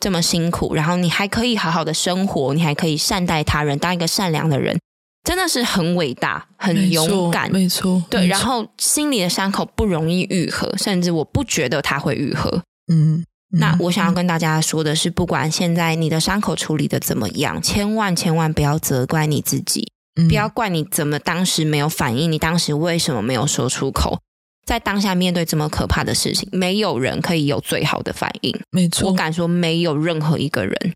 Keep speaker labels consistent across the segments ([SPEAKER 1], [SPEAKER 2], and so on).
[SPEAKER 1] 这么辛苦，然后你还可以好好的生活，你还可以善待他人，当一个善良的人，真的是很伟大、很勇敢。
[SPEAKER 2] 没错，
[SPEAKER 1] 对。
[SPEAKER 2] 没错。
[SPEAKER 1] 然后心里的伤口不容易愈合，甚至我不觉得它会愈合。
[SPEAKER 2] 嗯。
[SPEAKER 1] 那我想要跟大家说的是，不管现在你的伤口处理的怎么样，千万千万不要责怪你自己，不要怪你怎么当时没有反应，你当时为什么没有说出口。在当下面对这么可怕的事情，没有人可以有最好的反应。
[SPEAKER 2] 没错，
[SPEAKER 1] 我敢说，没有任何一个人。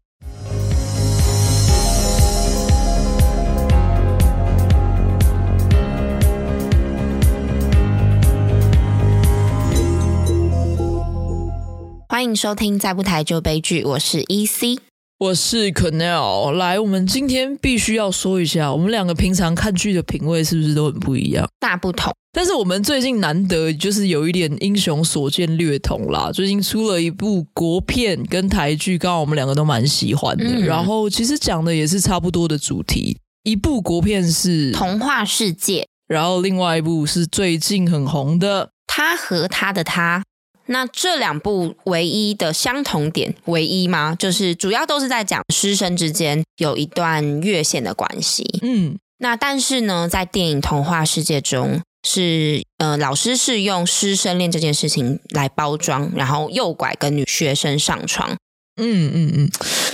[SPEAKER 1] 欢迎收听《再不台就悲剧》，我是 EC，
[SPEAKER 2] 我是 Quennel。来，我们今天必须要说一下，我们两个平常看剧的品味是不是都很不一样？
[SPEAKER 1] 大不同。
[SPEAKER 2] 但是我们最近难得就是有一点英雄所见略同啦，最近出了一部国片跟台剧，刚好我们两个都蛮喜欢的。嗯、然后其实讲的也是差不多的主题，一部国片是《
[SPEAKER 1] 童话世界》，
[SPEAKER 2] 然后另外一部是最近很红的《
[SPEAKER 1] 他和他的他》。那这两部唯一的相同点，唯一吗？就是主要都是在讲师生之间有一段越线的关系。嗯，那但是呢，在电影《童话世界》中。是呃，老师是用师生恋这件事情来包装，然后诱拐跟女学生上床。
[SPEAKER 2] 嗯嗯嗯，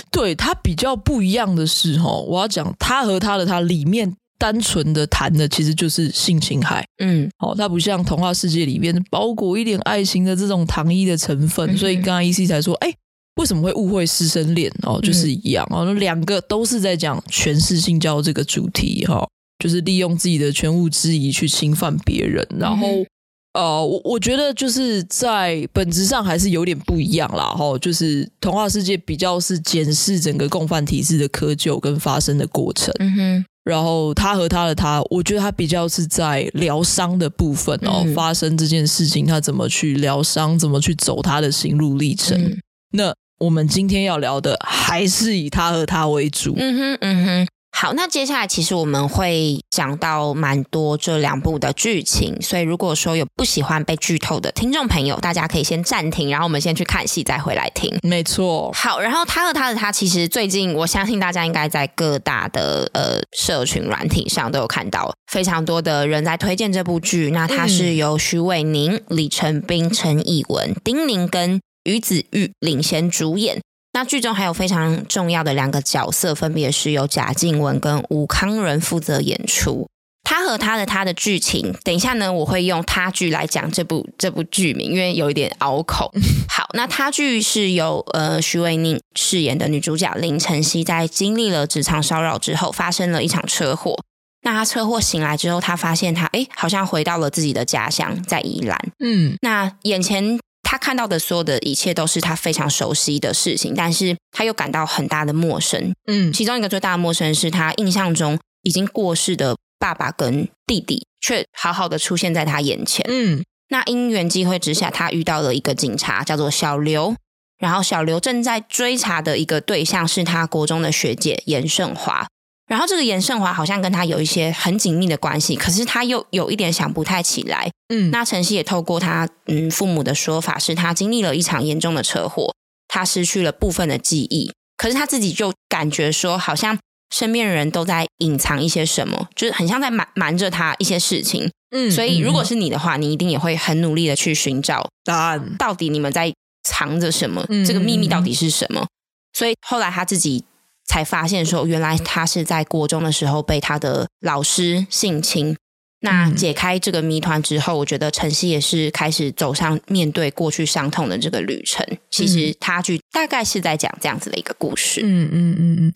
[SPEAKER 2] 对，他比较不一样的是哈，我要讲他和他的他里面单纯的谈的其实就是性侵害。嗯，哦，他不像童话世界里面包裹一点爱情的这种糖衣的成分，嗯、所以刚刚 EC 才说，哎，为什么会误会师生恋？哦，就是一样哦，两个都是在讲诠释性交这个主题哈。就是利用自己的权务之谊去侵犯别人，然后，嗯、呃，我我觉得就是在本质上还是有点不一样啦。哈，就是童话世界比较是检视整个共犯体制的窠臼跟发生的过程，嗯哼。然后他和他的他，我觉得他比较是在疗伤的部分哦，嗯、发生这件事情他怎么去疗伤，怎么去走他的心路历程。嗯、那我们今天要聊的还是以他和他为主，嗯哼，嗯哼。
[SPEAKER 1] 好，那接下来其实我们会讲到蛮多这两部的剧情，所以如果说有不喜欢被剧透的听众朋友，大家可以先暂停，然后我们先去看戏，再回来听。
[SPEAKER 2] 没错。
[SPEAKER 1] 好，然后他和他的他，其实最近我相信大家应该在各大的呃社群软体上都有看到非常多的人在推荐这部剧。那它是由徐玮宁、李成斌、陈以文、丁宁跟于子玉领衔主演。那剧中还有非常重要的两个角色，分别是由贾静雯跟吴康仁负责演出。他和他的他的剧情，等一下呢，我会用他剧来讲这部这部剧名，因为有一点拗口。好，那他剧是由呃许玮甯饰演的女主角林晨曦，在经历了职场骚扰之后，发生了一场车祸。那他车祸醒来之后，他发现他哎，好像回到了自己的家乡，在宜兰。嗯，那眼前。他看到的所有的一切都是他非常熟悉的事情，但是他又感到很大的陌生。嗯，其中一个最大的陌生是他印象中已经过世的爸爸跟弟弟，却好好的出现在他眼前。嗯，那因缘机会之下，他遇到了一个警察，叫做小刘。然后小刘正在追查的一个对象是他国中的学姐严胜华。然后这个严胜华好像跟他有一些很紧密的关系，可是他又有一点想不太起来。嗯，那晨曦也透过他嗯父母的说法，是他经历了一场严重的车祸，他失去了部分的记忆，可是他自己就感觉说，好像身边的人都在隐藏一些什么，就是很像在瞒瞒着他一些事情。嗯，所以如果是你的话，你一定也会很努力的去寻找答案，到底你们在藏着什么？嗯，这个秘密到底是什么？所以后来他自己。才发现说，原来他是在国中的时候被他的老师性侵。那解开这个谜团之后，我觉得晨曦也是开始走上面对过去伤痛的这个旅程。其实他剧大概是在讲这样子的一个故事。嗯嗯嗯嗯。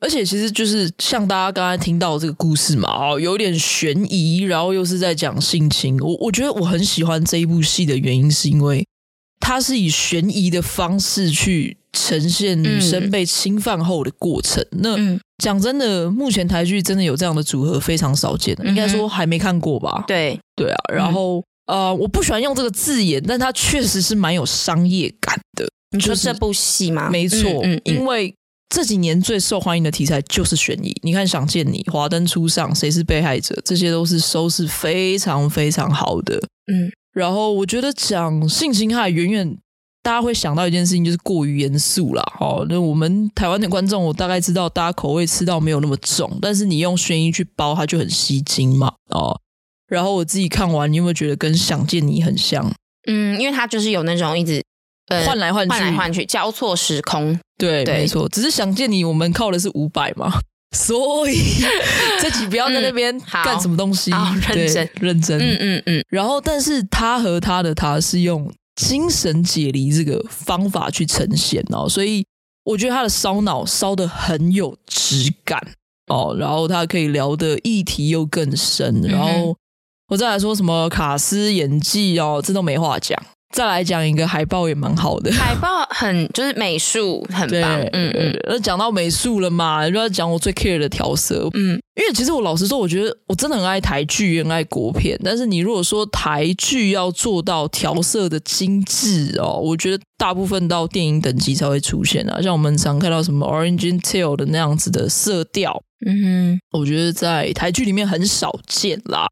[SPEAKER 2] 而且其实就是像大家刚才听到的这个故事嘛，哦，有点悬疑，然后又是在讲性侵。我我觉得我很喜欢这一部戏的原因，是因为它是以悬疑的方式去。呈现女生被侵犯后的过程。嗯、那讲真的，目前台剧真的有这样的组合非常少见，嗯、应该说还没看过吧？
[SPEAKER 1] 对
[SPEAKER 2] 对啊。然后、嗯、呃，我不喜欢用这个字眼，但它确实是蛮有商业感的。
[SPEAKER 1] 你说这部戏吗？
[SPEAKER 2] 没错，嗯、因为这几年最受欢迎的题材就是悬疑。你看《想见你》《华灯初上》《谁是被害者》，这些都是收视非常非常好的。嗯，然后我觉得讲性侵害远远。大家会想到一件事情，就是过于严肃了。哦，那我们台湾的观众，我大概知道大家口味吃到没有那么重，但是你用悬疑去包，它就很吸睛嘛。哦，然后我自己看完，你有没有觉得跟《想见你》很像？
[SPEAKER 1] 嗯，因为它就是有那种一直
[SPEAKER 2] 呃换来换去、
[SPEAKER 1] 换来换去、交错时空。
[SPEAKER 2] 对，对没错。只是《想见你》，我们靠的是五百嘛。所以 这集不要在那边干什么东西，
[SPEAKER 1] 嗯、认真
[SPEAKER 2] 认真，
[SPEAKER 1] 嗯嗯嗯。
[SPEAKER 2] 然后，但是他和他的他是用精神解离这个方法去呈现哦，所以我觉得他的烧脑烧的很有质感哦，然后他可以聊的议题又更深，然后我再来说什么卡斯演技哦，这都没话讲。再来讲一个海报也蛮好的，
[SPEAKER 1] 海报很就是美术很棒，嗯嗯。
[SPEAKER 2] 那讲到美术了嘛，就要讲我最 care 的调色，嗯，因为其实我老实说，我觉得我真的很爱台剧，很爱国片。但是你如果说台剧要做到调色的精致哦，我觉得大部分到电影等级才会出现啊。像我们常看到什么《Orange Intel》的那样子的色调，嗯哼，我觉得在台剧里面很少见啦。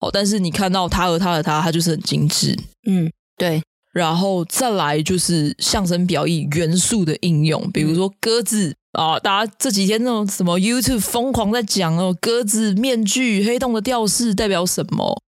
[SPEAKER 2] 哦，但是你看到他和他的他，他就是很精致，嗯。
[SPEAKER 1] 对，然
[SPEAKER 2] 后再来就是象征表意元素的应用，比如说鸽子啊，大家这几天那种什么 YouTube 疯狂在讲哦，鸽子面具、黑洞的吊饰代表什么？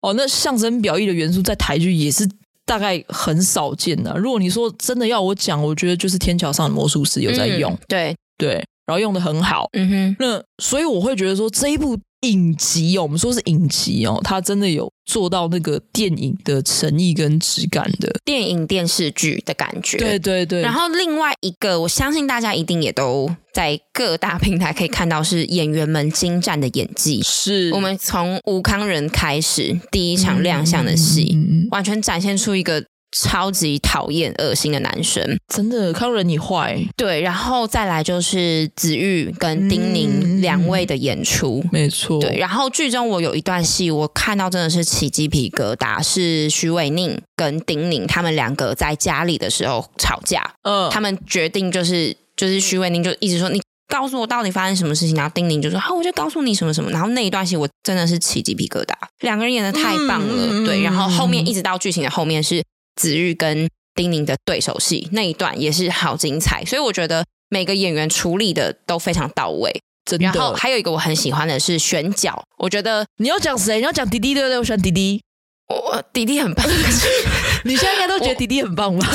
[SPEAKER 2] 哦，那象征表意的元素在台剧也是大概很少见的。如果你说真的要我讲，我觉得就是天桥上的魔术师有在用，
[SPEAKER 1] 嗯、对
[SPEAKER 2] 对，然后用的很好，嗯哼，那所以我会觉得说这一部。影集哦，我们说是影集哦，它真的有做到那个电影的诚意跟质感的
[SPEAKER 1] 电影电视剧的感觉。
[SPEAKER 2] 对对对。
[SPEAKER 1] 然后另外一个，我相信大家一定也都在各大平台可以看到，是演员们精湛的演技。
[SPEAKER 2] 是
[SPEAKER 1] 我们从吴康仁开始第一场亮相的戏，嗯、完全展现出一个。超级讨厌、恶心的男生，
[SPEAKER 2] 真的，慷仁你坏。
[SPEAKER 1] 对，然后再来就是子玉跟丁宁两位的演出，
[SPEAKER 2] 嗯、没错。
[SPEAKER 1] 对，然后剧中我有一段戏，我看到真的是起鸡皮疙瘩，是徐伟宁跟丁宁他们两个在家里的时候吵架。嗯，他们决定就是就是徐伟宁就一直说你告诉我到底发生什么事情，然后丁宁就说好，我就告诉你什么什么。然后那一段戏我真的是起鸡皮疙瘩，两个人演的太棒了。嗯、对，然后后面一直到剧情的后面是。子玉跟丁宁的对手戏那一段也是好精彩，所以我觉得每个演员处理的都非常到位。
[SPEAKER 2] 真的。
[SPEAKER 1] 然后还有一个我很喜欢的是选角，我觉得
[SPEAKER 2] 你要讲谁？你要讲迪迪对不对？我选迪迪，
[SPEAKER 1] 我迪迪很棒。
[SPEAKER 2] 你现在应该都觉得迪迪很棒吧？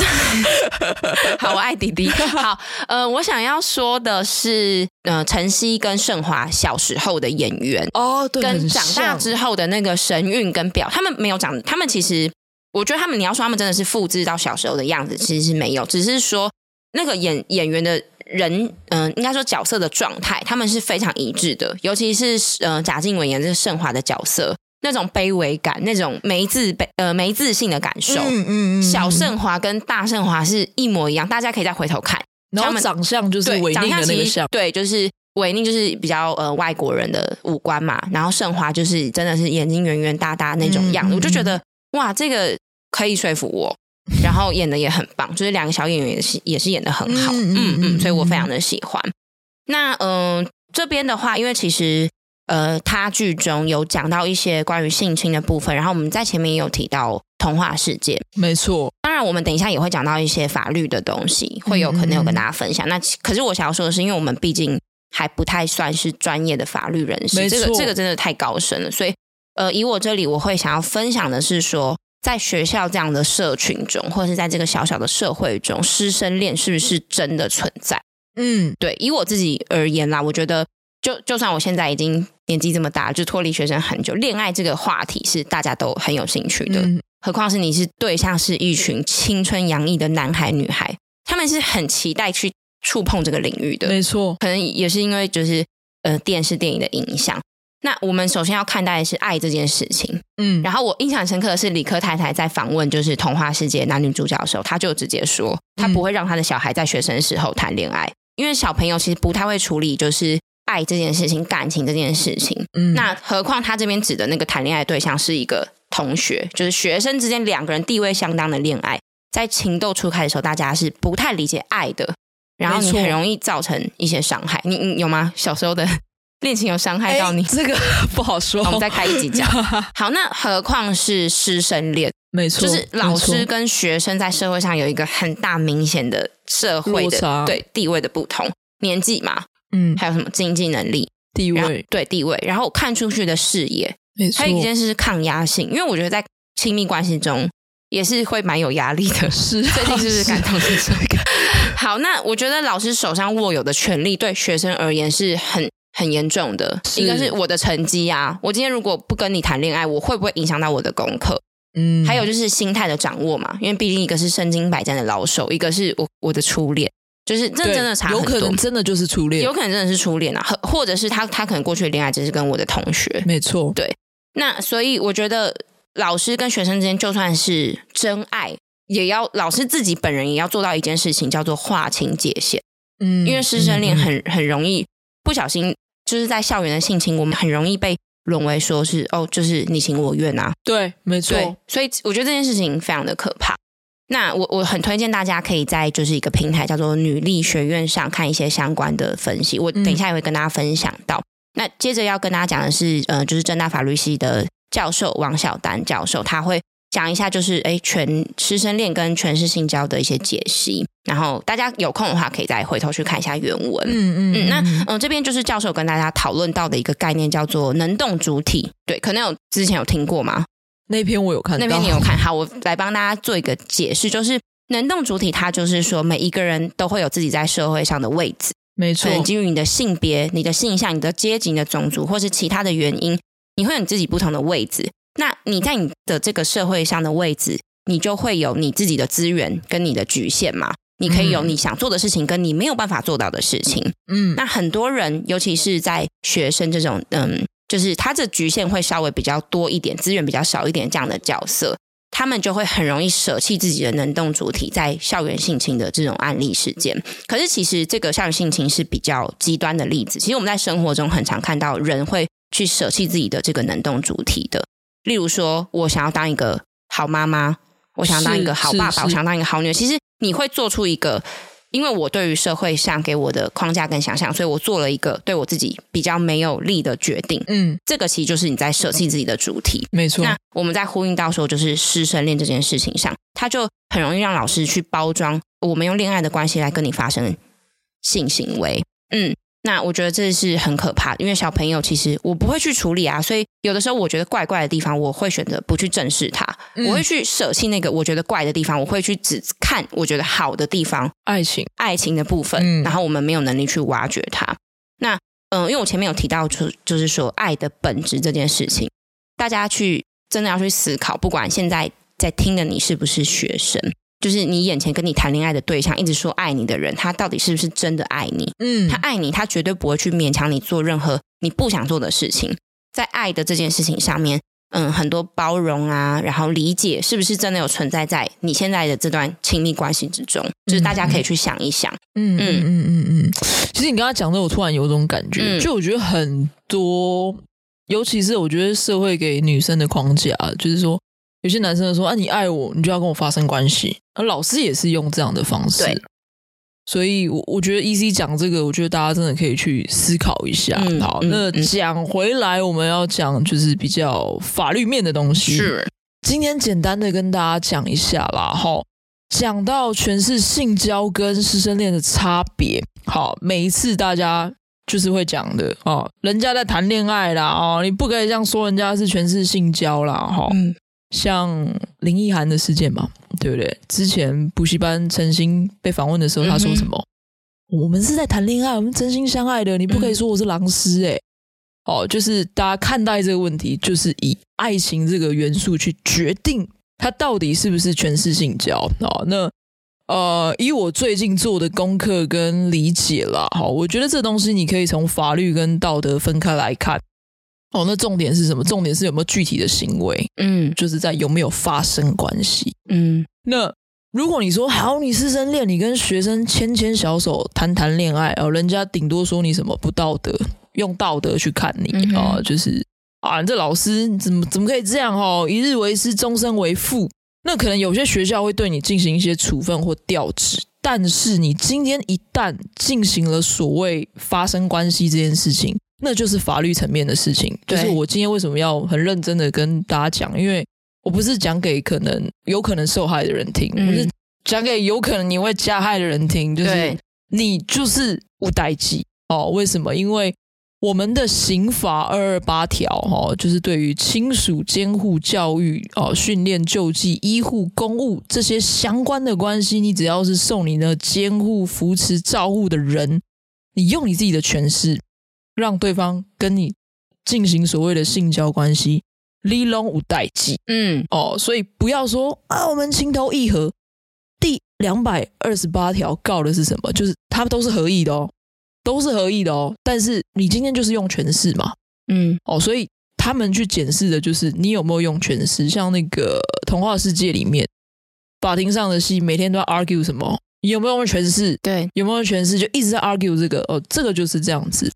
[SPEAKER 1] 好，我爱迪迪。好，呃，我想要说的是，呃，晨曦跟盛华小时候的演员
[SPEAKER 2] 哦，对，
[SPEAKER 1] 跟长大之后的那个神韵跟表，他们没有长，他们其实。我觉得他们，你要说他们真的是复制到小时候的样子，其实是没有，只是说那个演演员的人，嗯、呃，应该说角色的状态，他们是非常一致的。尤其是呃，贾静雯演这个盛华的角色，那种卑微感，那种没自卑呃没自信的感受，嗯嗯嗯，小盛华跟大盛华是一模一样，大家可以再回头看，
[SPEAKER 2] 然后长相就是韦宁的那个像，
[SPEAKER 1] 对，就是维宁就是比较呃外国人的五官嘛，然后盛华就是真的是眼睛圆圆大大那种样子，我就觉得哇，这个。可以说服我，然后演的也很棒，就是两个小演员也是也是演的很好，嗯嗯，嗯，所以我非常的喜欢。那嗯、呃，这边的话，因为其实呃，他剧中有讲到一些关于性侵的部分，然后我们在前面也有提到童话世界，
[SPEAKER 2] 没错。
[SPEAKER 1] 当然，我们等一下也会讲到一些法律的东西，会有可能有跟大家分享。嗯、那可是我想要说的是，因为我们毕竟还不太算是专业的法律人士，这个这个真的太高深了，所以呃，以我这里我会想要分享的是说。在学校这样的社群中，或者是在这个小小的社会中，师生恋是不是真的存在？嗯，对。以我自己而言啦，我觉得就就算我现在已经年纪这么大，就脱离学生很久，恋爱这个话题是大家都很有兴趣的。嗯、何况是你是对象是一群青春洋溢的男孩女孩，他们是很期待去触碰这个领域的。
[SPEAKER 2] 没错，
[SPEAKER 1] 可能也是因为就是呃电视电影的影响。那我们首先要看待的是爱这件事情，嗯，然后我印象深刻的是理科太太在访问就是童话世界男女主角的时候，他就直接说，他不会让他的小孩在学生时候谈恋爱，因为小朋友其实不太会处理就是爱这件事情、感情这件事情，嗯，那何况他这边指的那个谈恋爱对象是一个同学，就是学生之间两个人地位相当的恋爱，在情窦初开的时候，大家是不太理解爱的，然后你很容易造成一些伤害，你你有吗？小时候的。恋情有伤害到你？
[SPEAKER 2] 这个 不好说。
[SPEAKER 1] 我们再开一集讲。好，那何况是师生恋？
[SPEAKER 2] 没错，
[SPEAKER 1] 就是老师跟学生在社会上有一个很大明显的社会的对地位的不同，年纪嘛，嗯，还有什么经济能力、
[SPEAKER 2] 地位，
[SPEAKER 1] 对地位，然后看出去的视野，
[SPEAKER 2] 没错，
[SPEAKER 1] 还有一件事是抗压性，因为我觉得在亲密关系中也是会蛮有压力的，
[SPEAKER 2] 是
[SPEAKER 1] 最近是不是感同身受？好，那我觉得老师手上握有的权力对学生而言是很很严重的，一个是我的成绩啊，我今天如果不跟你谈恋爱，我会不会影响到我的功课？嗯，还有就是心态的掌握嘛，因为毕竟一个是身经百战的老手，一个是我我的初恋，就是这真的差很多，
[SPEAKER 2] 有可能真的就是初恋，
[SPEAKER 1] 有可能真的是初恋啊，或或者是他他可能过去的恋爱只是跟我的同学，
[SPEAKER 2] 没错，
[SPEAKER 1] 对。那所以我觉得老师跟学生之间就算是真爱，也要老师自己本人也要做到一件事情，叫做划清界限。嗯，因为师生恋很很容易不小心就是在校园的性侵，我们很容易被。沦为说是哦，就是你情我愿啊，
[SPEAKER 2] 对，没错。
[SPEAKER 1] 所以我觉得这件事情非常的可怕。那我我很推荐大家可以在就是一个平台叫做女力学院上看一些相关的分析。我等一下也会跟大家分享到。嗯、那接着要跟大家讲的是，呃，就是正大法律系的教授王晓丹教授，他会。讲一下，就是哎，全师生恋跟权势性交的一些解析，然后大家有空的话，可以再回头去看一下原文。嗯嗯嗯。那嗯、呃，这边就是教授跟大家讨论到的一个概念，叫做能动主体。对，可能有之前有听过吗？
[SPEAKER 2] 那篇我有看到，
[SPEAKER 1] 那篇你有看。好，我来帮大家做一个解释，就是能动主体，它就是说每一个人都会有自己在社会上的位置。
[SPEAKER 2] 没错。
[SPEAKER 1] 基于你的性别、你的性向、你的阶级、你的种族，或是其他的原因，你会有你自己不同的位置。那你在你的这个社会上的位置，你就会有你自己的资源跟你的局限嘛？你可以有你想做的事情，跟你没有办法做到的事情。嗯，那很多人，尤其是在学生这种，嗯，就是他这局限会稍微比较多一点，资源比较少一点这样的角色，他们就会很容易舍弃自己的能动主体，在校园性侵的这种案例事件。可是其实这个校园性侵是比较极端的例子，其实我们在生活中很常看到人会去舍弃自己的这个能动主体的。例如说，我想要当一个好妈妈，我想要当一个好爸爸，我想当一个好女儿。其实你会做出一个，因为我对于社会上给我的框架跟想象，所以我做了一个对我自己比较没有利的决定。嗯，这个其实就是你在舍弃自己的主体。
[SPEAKER 2] 没错。
[SPEAKER 1] 那我们在呼应到说，就是师生恋这件事情上，他就很容易让老师去包装我们用恋爱的关系来跟你发生性行为。嗯。那我觉得这是很可怕的，因为小朋友其实我不会去处理啊，所以有的时候我觉得怪怪的地方，我会选择不去正视它，嗯、我会去舍弃那个我觉得怪的地方，我会去只看我觉得好的地方，
[SPEAKER 2] 爱情
[SPEAKER 1] 爱情的部分，嗯、然后我们没有能力去挖掘它。那嗯，因为我前面有提到，就就是说爱的本质这件事情，大家去真的要去思考，不管现在在听的你是不是学生。就是你眼前跟你谈恋爱的对象，一直说爱你的人，他到底是不是真的爱你？嗯，他爱你，他绝对不会去勉强你做任何你不想做的事情。在爱的这件事情上面，嗯，很多包容啊，然后理解，是不是真的有存在在你现在的这段亲密关系之中？就是大家可以去想一想。嗯嗯嗯
[SPEAKER 2] 嗯嗯。其实你刚刚讲的，我突然有种感觉，嗯、就我觉得很多，尤其是我觉得社会给女生的框架，就是说。有些男生说：“啊，你爱我，你就要跟我发生关系。”而老师也是用这样的方式，对所以，我我觉得 EC 讲这个，我觉得大家真的可以去思考一下。嗯、好，嗯、那讲回来，我们要讲就是比较法律面的东西。是，今天简单的跟大家讲一下啦。哈，讲到全是性交跟师生恋的差别。好，每一次大家就是会讲的哦，人家在谈恋爱啦，哦，你不可以这样说，人家是全是性交啦。哈。嗯像林奕涵的事件嘛，对不对？之前补习班陈星被访问的时候，他说什么？嗯、我们是在谈恋爱，我们真心相爱的，你不可以说我是狼师哎。哦、嗯，就是大家看待这个问题，就是以爱情这个元素去决定他到底是不是权势性交。哦，那呃，以我最近做的功课跟理解啦，好，我觉得这东西你可以从法律跟道德分开来看。哦，那重点是什么？重点是有没有具体的行为？嗯，就是在有没有发生关系？嗯，那如果你说好，你师生恋，你跟学生牵牵小手谈谈恋爱，哦，人家顶多说你什么不道德，用道德去看你啊、嗯哦，就是啊，你这老师怎么怎么可以这样？哦，一日为师，终身为父。那可能有些学校会对你进行一些处分或调职，但是你今天一旦进行了所谓发生关系这件事情。那就是法律层面的事情，就是我今天为什么要很认真的跟大家讲，因为我不是讲给可能有可能受害的人听，嗯、我是讲给有可能你会加害的人听，就是你就是无代际哦。为什么？因为我们的刑法二二八条哈，就是对于亲属监护、教育、哦训练、救济、医护、公务这些相关的关系，你只要是受你的监护、扶持、照护的人，你用你自己的权势让对方跟你进行所谓的性交关系，你拢有代际。嗯，哦，所以不要说啊，我们情投意合。第两百二十八条告的是什么？就是他们都是合意的哦。都是合意的哦，但是你今天就是用权势嘛，嗯，哦，所以他们去检视的就是你有没有用权势。像那个童话世界里面，法庭上的戏，每天都要 argue 什么，你有没有用权势？
[SPEAKER 1] 对，
[SPEAKER 2] 有没有用权势？就一直在 argue 这个，哦，这个就是这样子。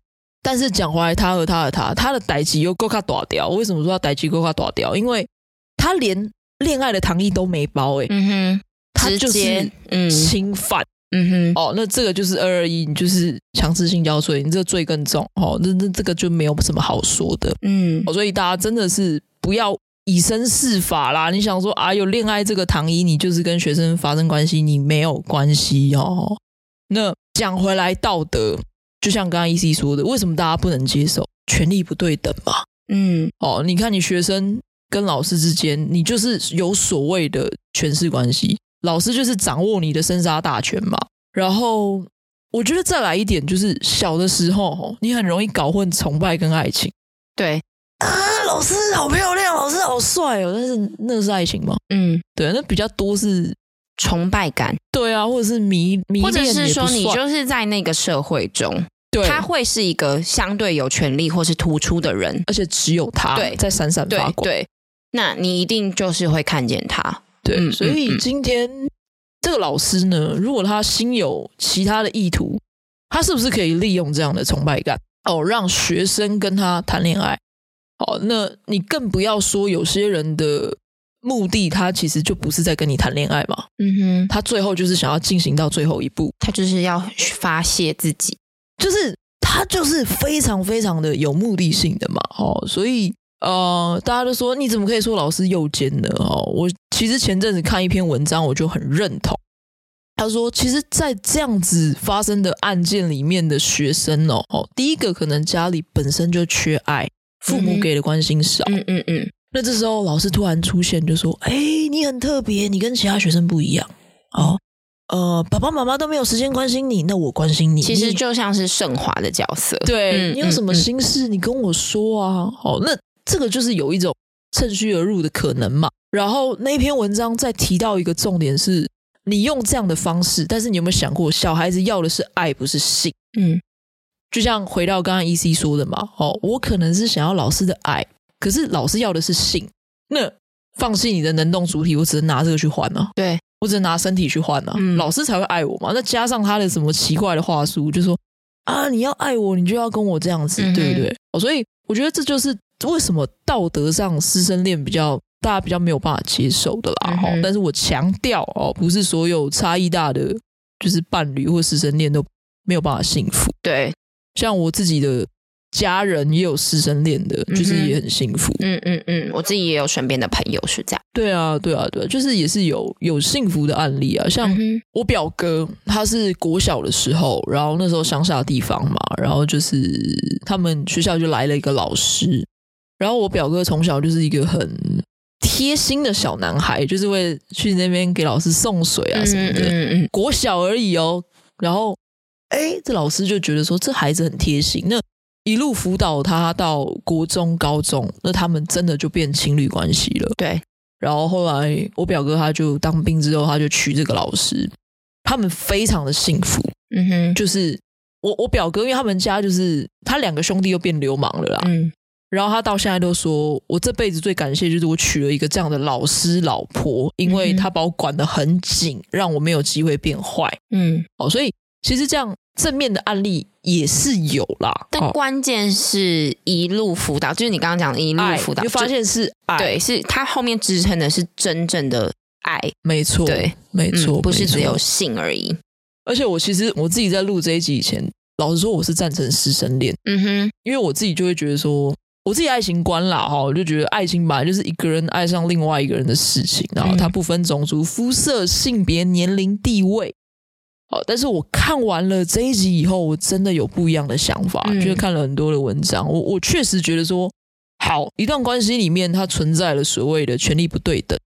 [SPEAKER 2] 但是讲回来，他和他的他，他的代志又够卡大条。为什么说他代志够卡大掉？因为他连恋爱的糖衣都没包，哎，嗯哼，他就是嗯侵犯。嗯哼，哦，那这个就是二二一，你就是强制性交罪，你这个罪更重，哦，那那这个就没有什么好说的，嗯，哦，所以大家真的是不要以身试法啦。你想说啊，有恋爱这个糖衣，你就是跟学生发生关系，你没有关系哦。那讲回来道德，就像刚刚 EC 说的，为什么大家不能接受权力不对等嘛？嗯，哦，你看你学生跟老师之间，你就是有所谓的权势关系。老师就是掌握你的生杀大权嘛，然后我觉得再来一点，就是小的时候，你很容易搞混崇拜跟爱情。
[SPEAKER 1] 对
[SPEAKER 2] 啊，老师好漂亮，老师好帅哦，但是那是爱情吗？嗯，对，那比较多是
[SPEAKER 1] 崇拜感。
[SPEAKER 2] 对啊，或者是迷迷恋，
[SPEAKER 1] 或者是说你就是在那个社会中，对，他会是一个相对有权力或是突出的人，
[SPEAKER 2] 而且只有他对。在闪闪发光。
[SPEAKER 1] 对，那你一定就是会看见他。
[SPEAKER 2] 对，嗯、所以今天、嗯、这个老师呢，如果他心有其他的意图，他是不是可以利用这样的崇拜感？哦，让学生跟他谈恋爱？哦，那你更不要说有些人的目的，他其实就不是在跟你谈恋爱嘛。嗯哼，他最后就是想要进行到最后一步，
[SPEAKER 1] 他就是要发泄自己，
[SPEAKER 2] 就是他就是非常非常的有目的性的嘛。哦，所以。呃，大家都说你怎么可以说老师诱奸呢？哦，我其实前阵子看一篇文章，我就很认同。他说，其实，在这样子发生的案件里面的学生哦，哦，第一个可能家里本身就缺爱，父母给的关心少。嗯嗯嗯。那这时候老师突然出现，就说：“哎，你很特别，你跟其他学生不一样。哦，呃，爸爸妈妈都没有时间关心你，那我关心你。
[SPEAKER 1] 其实就像是盛华的角色。
[SPEAKER 2] 对，你有什么心事，你跟我说啊。哦，那。这个就是有一种趁虚而入的可能嘛。然后那篇文章再提到一个重点是，你用这样的方式，但是你有没有想过，小孩子要的是爱，不是性？嗯，就像回到刚刚 EC 说的嘛，哦，我可能是想要老师的爱，可是老师要的是性，那放弃你的能动主体，我只能拿这个去换啊。
[SPEAKER 1] 对，
[SPEAKER 2] 我只能拿身体去换啊。嗯，老师才会爱我嘛。那加上他的什么奇怪的话术，就说啊，你要爱我，你就要跟我这样子，嗯、对不对？哦，所以我觉得这就是。为什么道德上师生恋比较大家比较没有办法接受的啦？哈、嗯，但是我强调哦，不是所有差异大的就是伴侣或师生恋都没有办法幸福。
[SPEAKER 1] 对，
[SPEAKER 2] 像我自己的家人也有师生恋的，就是也很幸福。
[SPEAKER 1] 嗯嗯嗯，我自己也有身边的朋友是这样。
[SPEAKER 2] 对啊，对啊，对啊，就是也是有有幸福的案例啊。像我表哥，他是国小的时候，然后那时候乡下的地方嘛，然后就是他们学校就来了一个老师。然后我表哥从小就是一个很贴心的小男孩，就是会去那边给老师送水啊什么的。嗯嗯嗯、国小而已哦。然后，哎，这老师就觉得说这孩子很贴心，那一路辅导他到国中、高中，那他们真的就变情侣关系了。
[SPEAKER 1] 对。
[SPEAKER 2] 然后后来我表哥他就当兵之后，他就娶这个老师，他们非常的幸福。嗯哼，就是我我表哥，因为他们家就是他两个兄弟又变流氓了啦。嗯。然后他到现在都说，我这辈子最感谢就是我娶了一个这样的老师老婆，因为他把我管得很紧，让我没有机会变坏。嗯，哦，所以其实这样正面的案例也是有啦，
[SPEAKER 1] 但关键是一路辅导，就是你刚刚讲的一路辅导，
[SPEAKER 2] 就发现是爱，
[SPEAKER 1] 对，是他后面支撑的是真正的爱，
[SPEAKER 2] 没错，
[SPEAKER 1] 对，
[SPEAKER 2] 没错，
[SPEAKER 1] 不是只有性而已。
[SPEAKER 2] 而且我其实我自己在录这一集以前，老实说我是赞成师生恋，嗯哼，因为我自己就会觉得说。我自己爱情观啦，哈，我就觉得爱情本来就是一个人爱上另外一个人的事情，然后它不分种族、肤色、性别、年龄、地位。哦，但是我看完了这一集以后，我真的有不一样的想法，嗯、就是看了很多的文章，我我确实觉得说，好，一段关系里面它存在了所谓的权力不对等，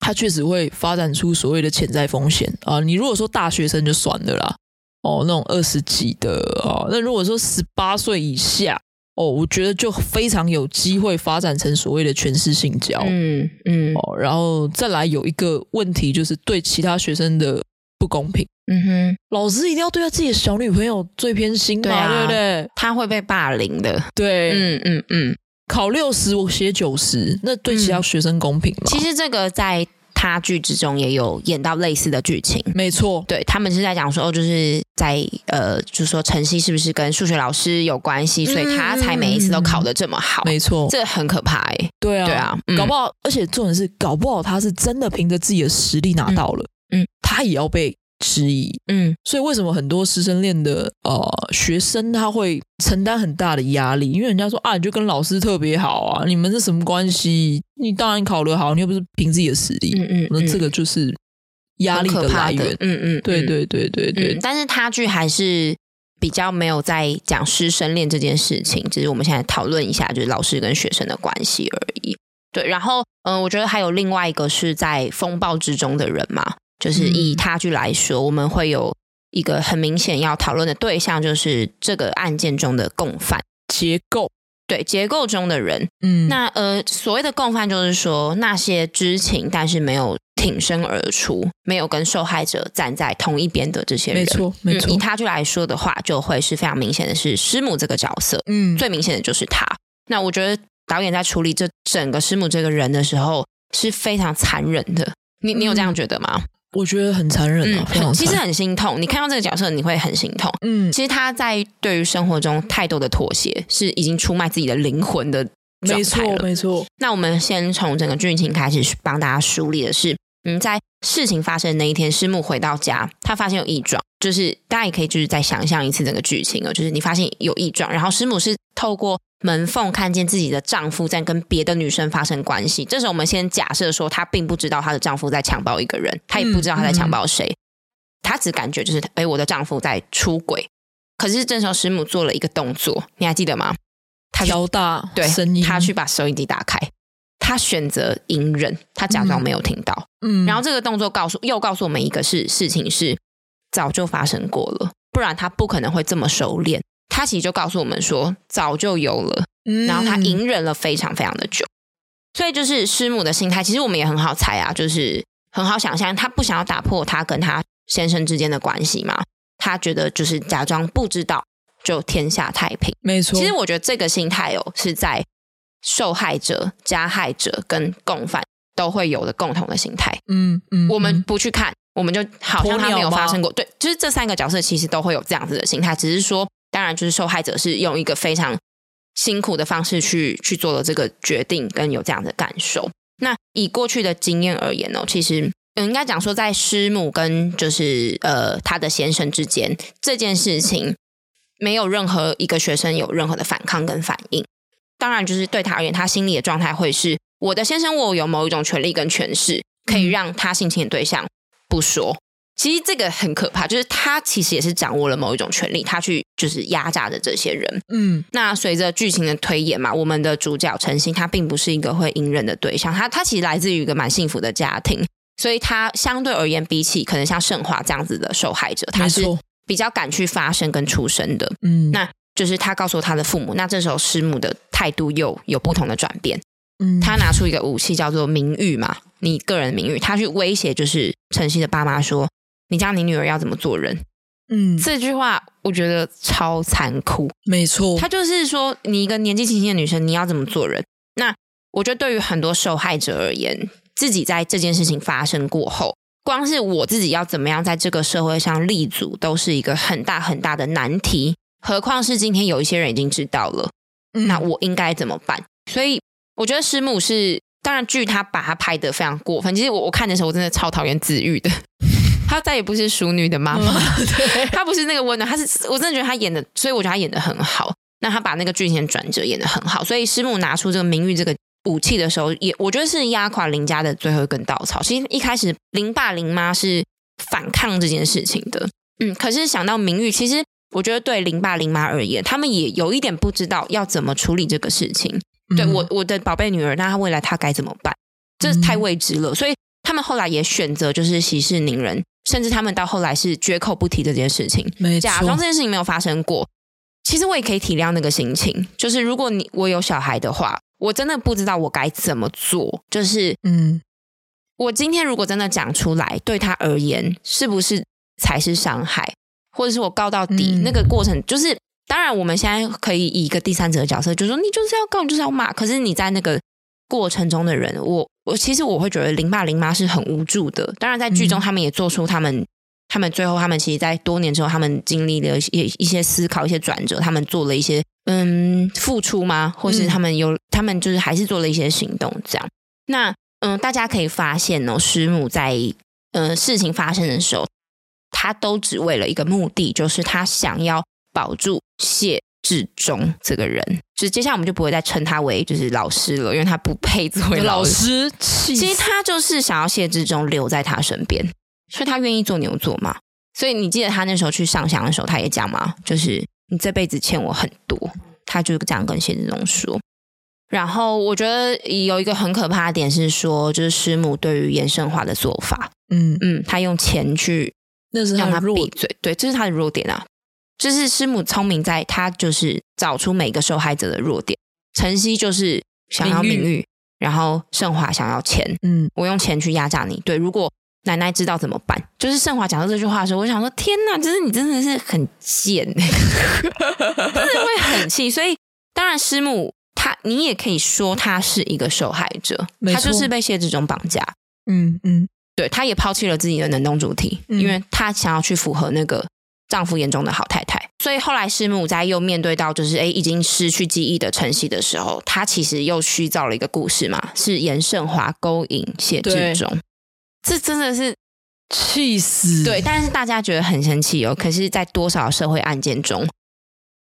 [SPEAKER 2] 它确实会发展出所谓的潜在风险啊。你如果说大学生就算了啦，哦，那种二十几的哦，那如果说十八岁以下，哦，我觉得就非常有机会发展成所谓的权势性交，嗯嗯，哦，然后再来有一个问题就是对其他学生的不公平。嗯哼，老师一定要对他自己的小女朋友最偏心嘛，对，啊、对不对？
[SPEAKER 1] 他会被霸凌的。
[SPEAKER 2] 对，嗯嗯嗯，考六十我写九十，那对其他学生公平吗？
[SPEAKER 1] 其实这个在他剧之中也有演到类似的剧情，
[SPEAKER 2] 没错。
[SPEAKER 1] 对，他们是在讲说，就是在呃，就是说晨曦是不是跟数学老师有关系，所以他才每一次都考得这么好。
[SPEAKER 2] 没错，
[SPEAKER 1] 这很可怕哎、欸。
[SPEAKER 2] 对啊，
[SPEAKER 1] 对啊，
[SPEAKER 2] 搞不好，嗯、而且重点是，搞不好他是真的凭着自己的实力拿到了，嗯，嗯他也要被。质疑，嗯，所以为什么很多师生恋的呃学生他会承担很大的压力？因为人家说啊，你就跟老师特别好啊，你们是什么关系？你当然考得好，你又不是凭自己的实力，嗯嗯，那这个就是压力的来源，嗯嗯，对对对对对。
[SPEAKER 1] 但是他剧还是比较没有在讲师生恋这件事情，只是我们现在讨论一下，就是老师跟学生的关系而已。对，然后嗯、呃，我觉得还有另外一个是在风暴之中的人嘛。就是以他剧来说，嗯、我们会有一个很明显要讨论的对象，就是这个案件中的共犯
[SPEAKER 2] 结构。
[SPEAKER 1] 对，结构中的人，嗯，那呃，所谓的共犯就是说那些知情但是没有挺身而出，没有跟受害者站在同一边的这些人。
[SPEAKER 2] 没错，没错。嗯、
[SPEAKER 1] 以他剧来说的话，就会是非常明显的是师母这个角色，嗯，最明显的就是他。那我觉得导演在处理这整个师母这个人的时候是非常残忍的。你你有这样觉得吗？嗯
[SPEAKER 2] 我觉得很残忍啊，嗯，
[SPEAKER 1] 其实很心痛。你看到这个角色，你会很心痛。嗯，其实他在对于生活中太多的妥协，是已经出卖自己的灵魂的。
[SPEAKER 2] 没错，没错。
[SPEAKER 1] 那我们先从整个剧情开始帮大家梳理的是，嗯，在事情发生的那一天，师母回到家，他发现有异状，就是大家也可以就是再想象一次整个剧情哦，就是你发现有异状，然后师母是透过。门缝看见自己的丈夫在跟别的女生发生关系，这时候我们先假设说，她并不知道她的丈夫在强暴一个人，她也不知道她在强暴谁，她只感觉就是，哎，我的丈夫在出轨。可是这时候师母做了一个动作，你还记得吗？她
[SPEAKER 2] 调大
[SPEAKER 1] 对
[SPEAKER 2] 声音，
[SPEAKER 1] 她去把收音机打开，她选择隐忍，她假装没有听到。嗯，然后这个动作告诉又告诉我们一个事事情是早就发生过了，不然她不可能会这么熟练。他其实就告诉我们说，早就有了，然后他隐忍了非常非常的久，所以就是师母的心态，其实我们也很好猜啊，就是很好想象，他不想要打破他跟他先生之间的关系嘛，他觉得就是假装不知道，就天下太平。
[SPEAKER 2] 没错，
[SPEAKER 1] 其实我觉得这个心态哦，是在受害者、加害者跟共犯都会有的共同的心态。嗯嗯，我们不去看，我们就好像他没有发生过。对，就是这三个角色其实都会有这样子的心态，只是说。当然，就是受害者是用一个非常辛苦的方式去去做了这个决定，跟有这样的感受。那以过去的经验而言呢，其实应该讲说，在师母跟就是呃他的先生之间这件事情，没有任何一个学生有任何的反抗跟反应。当然，就是对他而言，他心里的状态会是：我的先生我有某一种权利跟权势，可以让他性侵的对象不说。其实这个很可怕，就是他其实也是掌握了某一种权利，他去就是压榨着这些人。嗯，那随着剧情的推演嘛，我们的主角陈星他并不是一个会隐忍的对象，他他其实来自于一个蛮幸福的家庭，所以他相对而言，比起可能像盛华这样子的受害者，他是比较敢去发声跟出声的。嗯，那就是他告诉他的父母，那这时候师母的态度又有不同的转变。嗯，他拿出一个武器叫做名誉嘛，你个人名誉，他去威胁就是晨曦的爸妈说。你教你女儿要怎么做人？嗯，这句话我觉得超残酷。
[SPEAKER 2] 没错，
[SPEAKER 1] 他就是说，你一个年纪轻轻的女生，你要怎么做人？那我觉得对于很多受害者而言，自己在这件事情发生过后，光是我自己要怎么样在这个社会上立足，都是一个很大很大的难题。何况是今天有一些人已经知道了，嗯，那我应该怎么办？所以我觉得师母是，当然剧他把他拍的非常过分。其实我我看的时候，我真的超讨厌自愈的。她再也不是淑女的妈妈，她、嗯、不是那个温暖，她是我真的觉得她演的，所以我觉得她演的很好。那她把那个剧情转折演的很好，所以师母拿出这个名誉这个武器的时候，也我觉得是压垮林家的最后一根稻草。其实一开始林爸林妈是反抗这件事情的，嗯，可是想到名誉，其实我觉得对林爸林妈而言，他们也有一点不知道要怎么处理这个事情。嗯、对我我的宝贝女儿，那她未来她该怎么办？这是太未知了，所以他们后来也选择就是息事宁人，甚至他们到后来是绝口不提这件事情，假装这件事情没有发生过。其实我也可以体谅那个心情，就是如果你我有小孩的话，我真的不知道我该怎么做。就是，嗯，我今天如果真的讲出来，对他而言是不是才是伤害，或者是我告到底，嗯、那个过程，就是当然我们现在可以以一个第三者的角色，就是说你就是要告，你就是要骂。可是你在那个过程中的人，我我其实我会觉得林爸林妈是很无助的。当然在剧中他们也做出他们。他们最后，他们其实，在多年之后，他们经历了一些一些思考、一些转折，他们做了一些嗯付出吗？或是他们有，嗯、他们就是还是做了一些行动，这样。那嗯，大家可以发现哦，师母在嗯事情发生的时候，他都只为了一个目的，就是他想要保住谢志忠这个人。就是接下来我们就不会再称他为就是老师了，因为他不配作为老师。
[SPEAKER 2] 老师其
[SPEAKER 1] 实他就是想要谢志忠留在他身边。所以他愿意做牛做马，所以你记得他那时候去上香的时候，他也讲嘛，就是你这辈子欠我很多，他就这样跟谢志忠说。然后我觉得有一个很可怕的点是说，就是师母对于严胜华的做法，嗯嗯，他用钱去那是让他闭嘴，对，这是他的弱点啊。就是师母聪明在，她就是找出每个受害者的弱点。晨曦就是想要名誉，然后盛华想要钱，嗯，我用钱去压榨你，对，如果。奶奶知道怎么办？就是盛华讲到这句话的时候，我想说：天哪，就是你真的是很贱，真的会很气。所以当然，师母她，你也可以说她是一个受害者。她就是被谢志忠绑架。嗯嗯，对，她也抛弃了自己的能动主体，嗯、因为她想要去符合那个丈夫眼中的好太太。所以后来师母在又面对到就是哎已经失去记忆的晨曦的时候，她其实又虚造了一个故事嘛，是严胜华勾引谢志忠。这真的是气死！对，但是大家觉得很生气哦。可是，在多少社会案件中，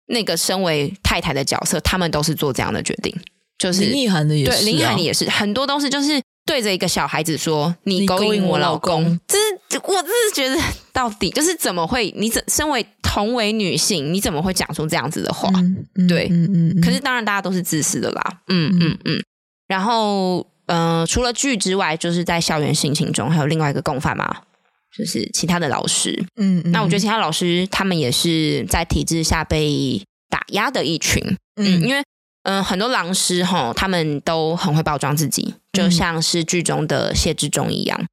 [SPEAKER 1] 那个身为太太的角色，他们都是做这样的决定。就是
[SPEAKER 2] 林奕含的也是、啊，
[SPEAKER 1] 对，林奕含的也是，很多都是就是对着一个小孩子说：“你勾引我老公。老公”这是我真是觉得，到底就是怎么会？你怎身为同为女性，你怎么会讲出这样子的话？嗯、对，嗯嗯。嗯可是，当然大家都是自私的啦。嗯嗯嗯。然后。嗯、呃，除了剧之外，就是在校园性情中，还有另外一个共犯嘛，就是其他的老师。嗯，嗯，那我觉得其他老师他们也是在体制下被打压的一群。嗯，因为嗯、呃，很多狼师哈，他们都很会包装自己，就像是剧中的谢志忠一样，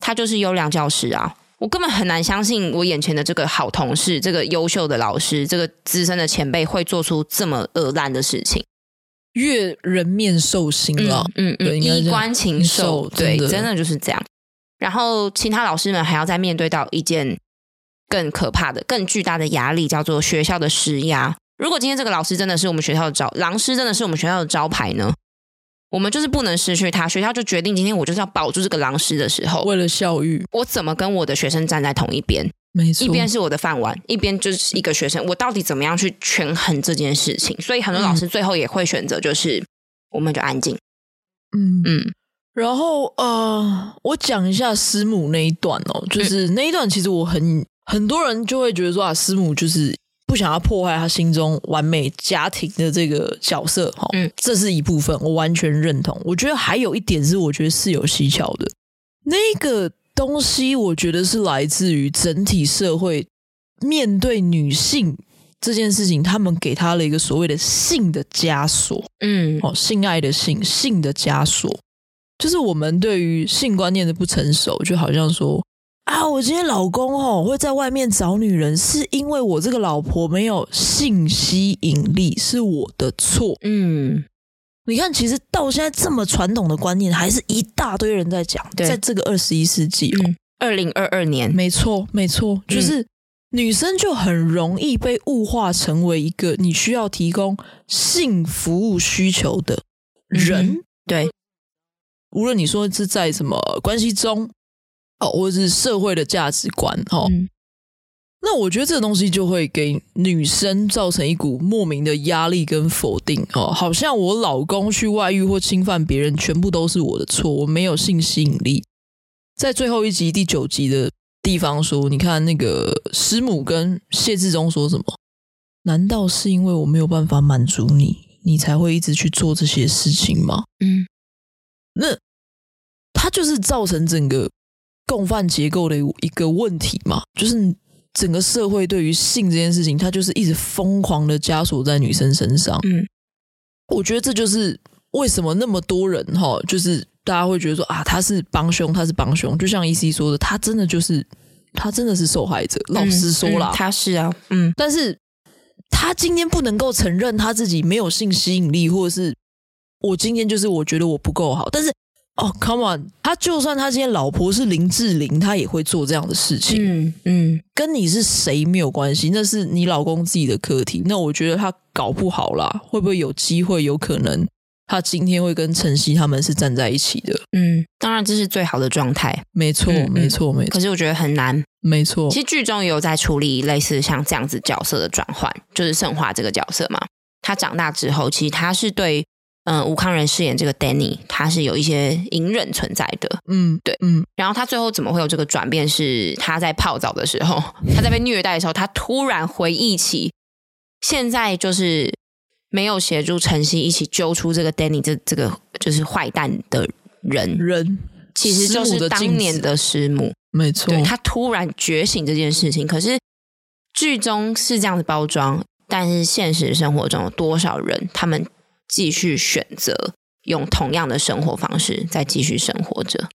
[SPEAKER 1] 他就是优良教师啊。我根本很难相信，我眼前的这个好同事，这个优秀的老师，这个资深的前辈，会做出这么恶烂的事情。
[SPEAKER 2] 越人面兽心了，
[SPEAKER 1] 嗯嗯，衣冠禽兽，对，真的就是这样。然后其他老师们还要再面对到一件更可怕的、更巨大的压力，叫做学校的施压。如果今天这个老师真的是我们学校的招，狼师真的是我们学校的招牌呢？我们就是不能失去他，学校就决定今天我就是要保住这个狼师的时候，
[SPEAKER 2] 为了校誉，
[SPEAKER 1] 我怎么跟我的学生站在同一边？没错，一边是我的饭碗，一边就是一个学生。我到底怎么样去权衡这件事情？所以很多老师最后也会选择，就是、嗯、我们就安静。嗯嗯。
[SPEAKER 2] 然后呃，我讲一下师母那一段哦，就是那一段，其实我很很多人就会觉得说啊，师母就是不想要破坏他心中完美家庭的这个角色哈。嗯，这是一部分，我完全认同。我觉得还有一点是，我觉得是有蹊跷的，那个。东西我觉得是来自于整体社会面对女性这件事情，他们给他了一个所谓的性的枷锁，嗯，哦，性爱的性，性的枷锁，就是我们对于性观念的不成熟，就好像说啊，我今天老公哦会在外面找女人，是因为我这个老婆没有性吸引力，是我的错，嗯。你看，其实到现在这么传统的观念，还是一大堆人在讲。对在这个二十一世纪，
[SPEAKER 1] 二零二二年，
[SPEAKER 2] 没错，没错，就是、嗯、女生就很容易被物化成为一个你需要提供性服务需求的人。嗯、
[SPEAKER 1] 对，
[SPEAKER 2] 无论你说是在什么关系中，哦，或者是社会的价值观，哦，嗯、那我觉得这个东西就会给女生造成一股莫名的压力跟否定哦，好像我老公去外遇或侵犯别人，全部都是我的错，我没有性吸引力。在最后一集第九集的地方说，你看那个师母跟谢志忠说什么？难道是因为我没有办法满足你，你才会一直去做这些事情吗？嗯，那他就是造成整个共犯结构的一个问题嘛，就是。整个社会对于性这件事情，它就是一直疯狂的枷锁在女生身上。嗯，我觉得这就是为什么那么多人哈，就是大家会觉得说啊，他是帮凶，他是帮凶。就像 EC 说的，他真的就是他真的是受害者。老实说啦，
[SPEAKER 1] 嗯嗯、他是啊，嗯，
[SPEAKER 2] 但是他今天不能够承认他自己没有性吸引力，或者是我今天就是我觉得我不够好，但是。哦、oh，Come on！他就算他今天老婆是林志玲，他也会做这样的事情。嗯嗯，跟你是谁没有关系，那是你老公自己的课题。那我觉得他搞不好啦，会不会有机会？有可能他今天会跟晨曦他们是站在一起的。
[SPEAKER 1] 嗯，当然这是最好的状态。
[SPEAKER 2] 没错，嗯、没错，没错。
[SPEAKER 1] 可是我觉得很难。
[SPEAKER 2] 没错，
[SPEAKER 1] 其实剧中也有在处理类似像这样子角色的转换，就是盛华这个角色嘛。他长大之后，其实他是对。嗯，吴康仁饰演这个 Danny，他是有一些隐忍存在的。嗯，对，嗯。然后他最后怎么会有这个转变？是他在泡澡的时候，他在被虐待的时候，他突然回忆起，现在就是没有协助晨曦一起揪出这个 Danny 这这个就是坏蛋的人，人其实就是当年的师母，
[SPEAKER 2] 没错。
[SPEAKER 1] 对，他突然觉醒这件事情，可是剧中是这样子包装，但是现实生活中有多少人他们？继续选择用同样的生活方式，再继续生活着。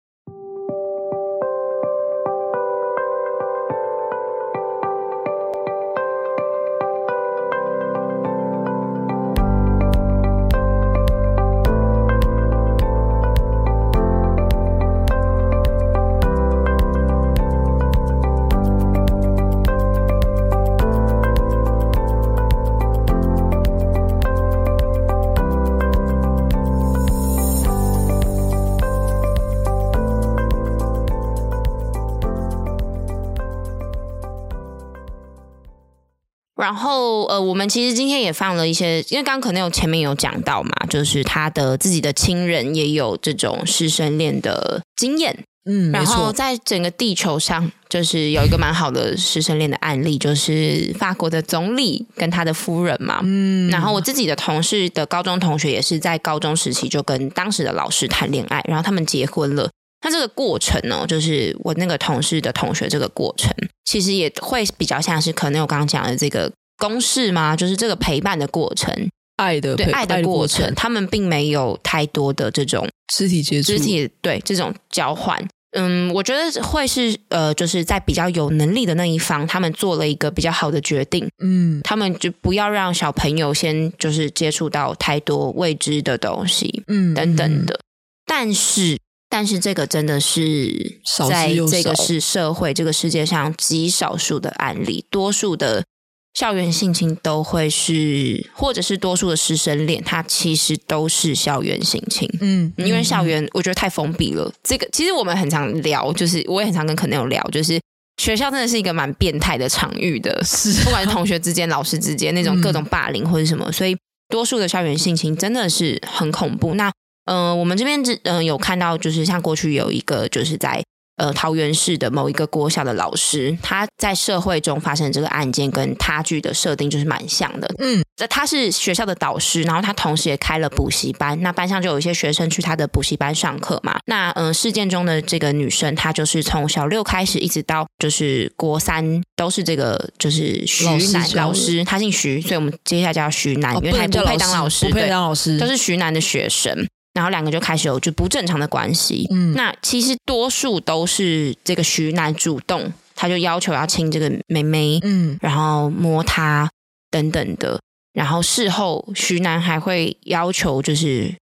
[SPEAKER 1] 然后，呃，我们其实今天也放了一些，因为刚刚可能有前面有讲到嘛，就是他的自己的亲人也有这种师生恋的经验，嗯，然后在整个地球上，就是有一个蛮好的师生恋的案例，就是法国的总理跟他的夫人嘛，嗯，然后我自己的同事的高中同学也是在高中时期就跟当时的老师谈恋爱，然后他们结婚了。那这个过程呢，就是我那个同事的同学这个过程，其实也会比较像是可能我刚刚讲的这个。公式吗？就是这个陪伴的过程，
[SPEAKER 2] 爱的
[SPEAKER 1] 对爱的过程，他们并没有太多的这种
[SPEAKER 2] 肢体接触，
[SPEAKER 1] 肢体对这种交换。嗯，我觉得会是呃，就是在比较有能力的那一方，他们做了一个比较好的决定。嗯，他们就不要让小朋友先就是接触到太多未知的东西，嗯，等等的。嗯、但是，但是这个真的是在这个是社会这个世界上极少数的案例，多数的。校园性侵都会是，或者是多数的师生恋，它其实都是校园性侵。嗯，因为校园我觉得太封闭了。这个其实我们很常聊，就是我也很常跟可能有聊，就是学校真的是一个蛮变态的场域的，是啊，不管是同学之间、老师之间那种各种霸凌或者什么，所以多数的校园性侵真的是很恐怖。那呃，我们这边只嗯、呃、有看到，就是像过去有一个就是在。呃，桃园市的某一个国小的老师，他在社会中发生这个案件，跟他剧的设定就是蛮像的。嗯，这他是学校的导师，然后他同时也开了补习班。那班上就有一些学生去他的补习班上课嘛。那嗯、呃，事件中的这个女生，她就是从小六开始，一直到就是国三，都是这个就是徐楠老师，他姓徐，所以我们接下来叫徐楠，哦、因为他不配当老师，
[SPEAKER 2] 不配当老师，
[SPEAKER 1] 都是徐楠的学生。然后两个就开始有就不正常的关系。嗯，那其实多数都是这个徐男主动，他就要求要亲这个妹妹，嗯，然后摸她等等的。然后事后徐男还会要求就是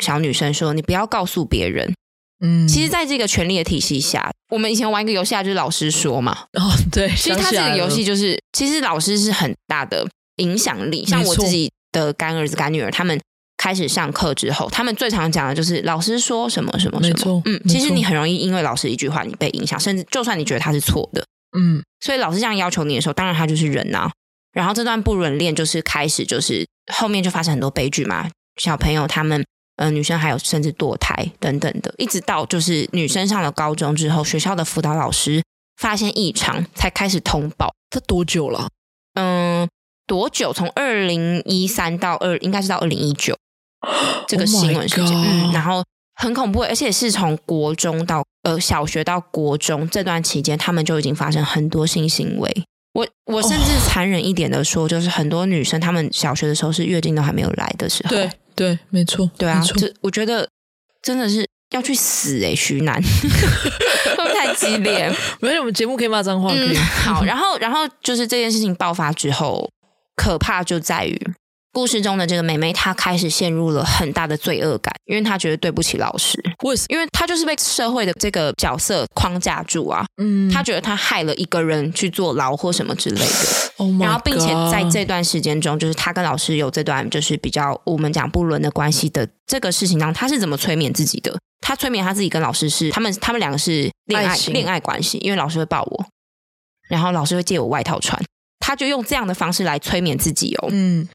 [SPEAKER 1] 小女生说：“你不要告诉别人。”嗯，其实，在这个权力的体系下，我们以前玩一个游戏啊，就是老师说嘛。
[SPEAKER 2] 哦，对，
[SPEAKER 1] 其实他这个游戏就是，其实老师是很大的影响力。像我自己的干儿子干女儿，他们。开始上课之后，他们最常讲的就是老师说什么什么什么。嗯，其实你很容易因为老师一句话你被影响，甚至就算你觉得他是错的，嗯，所以老师这样要求你的时候，当然他就是人啊。然后这段不伦恋就是开始，就是后面就发生很多悲剧嘛。小朋友他们，呃，女生还有甚至堕胎等等的，一直到就是女生上了高中之后，学校的辅导老师发现异常，才开始通报。
[SPEAKER 2] 这多久了？
[SPEAKER 1] 嗯，多久？从二零一三到二，应该是到二零一九，这个新闻事件。Oh 嗯，然后很恐怖，而且是从国中到呃小学到国中这段期间，他们就已经发生很多性行为。我我甚至残忍一点的说，oh. 就是很多女生，她们小学的时候是月经都还没有来的时候。
[SPEAKER 2] 对对，没错，
[SPEAKER 1] 对啊，
[SPEAKER 2] 这
[SPEAKER 1] 我觉得真的是要去死哎、欸，徐楠，会不会太激烈？
[SPEAKER 2] 没有，我们节目可以骂脏话，可以、嗯。
[SPEAKER 1] 好，然后然后就是这件事情爆发之后，可怕就在于。故事中的这个妹妹，她开始陷入了很大的罪恶感，因为她觉得对不起老师。
[SPEAKER 2] 为什么？
[SPEAKER 1] 因为她就是被社会的这个角色框架住啊。嗯，她觉得她害了一个人去坐牢或什么之类的。Oh。然后，并且在这段时间中，就是她跟老师有这段就是比较我们讲不伦的关系的这个事情当中，她是怎么催眠自己的？她催眠她自己跟老师是他们他们两个是恋爱恋爱关系，因为老师会抱我，然后老师会借我外套穿，她就用这样的方式来催眠自己哦。嗯。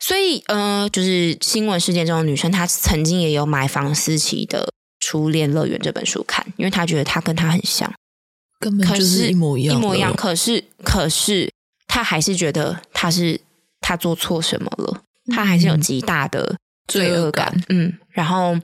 [SPEAKER 1] 所以，呃，就是新闻事件中的女生，她曾经也有买房思琪的《初恋乐园》这本书看，因为她觉得她跟她很像，
[SPEAKER 2] 根本就是一模一样，
[SPEAKER 1] 一模一样。可是，可是她还是觉得她是她做错什么了，她还是有极大的罪恶感。嗯，然后。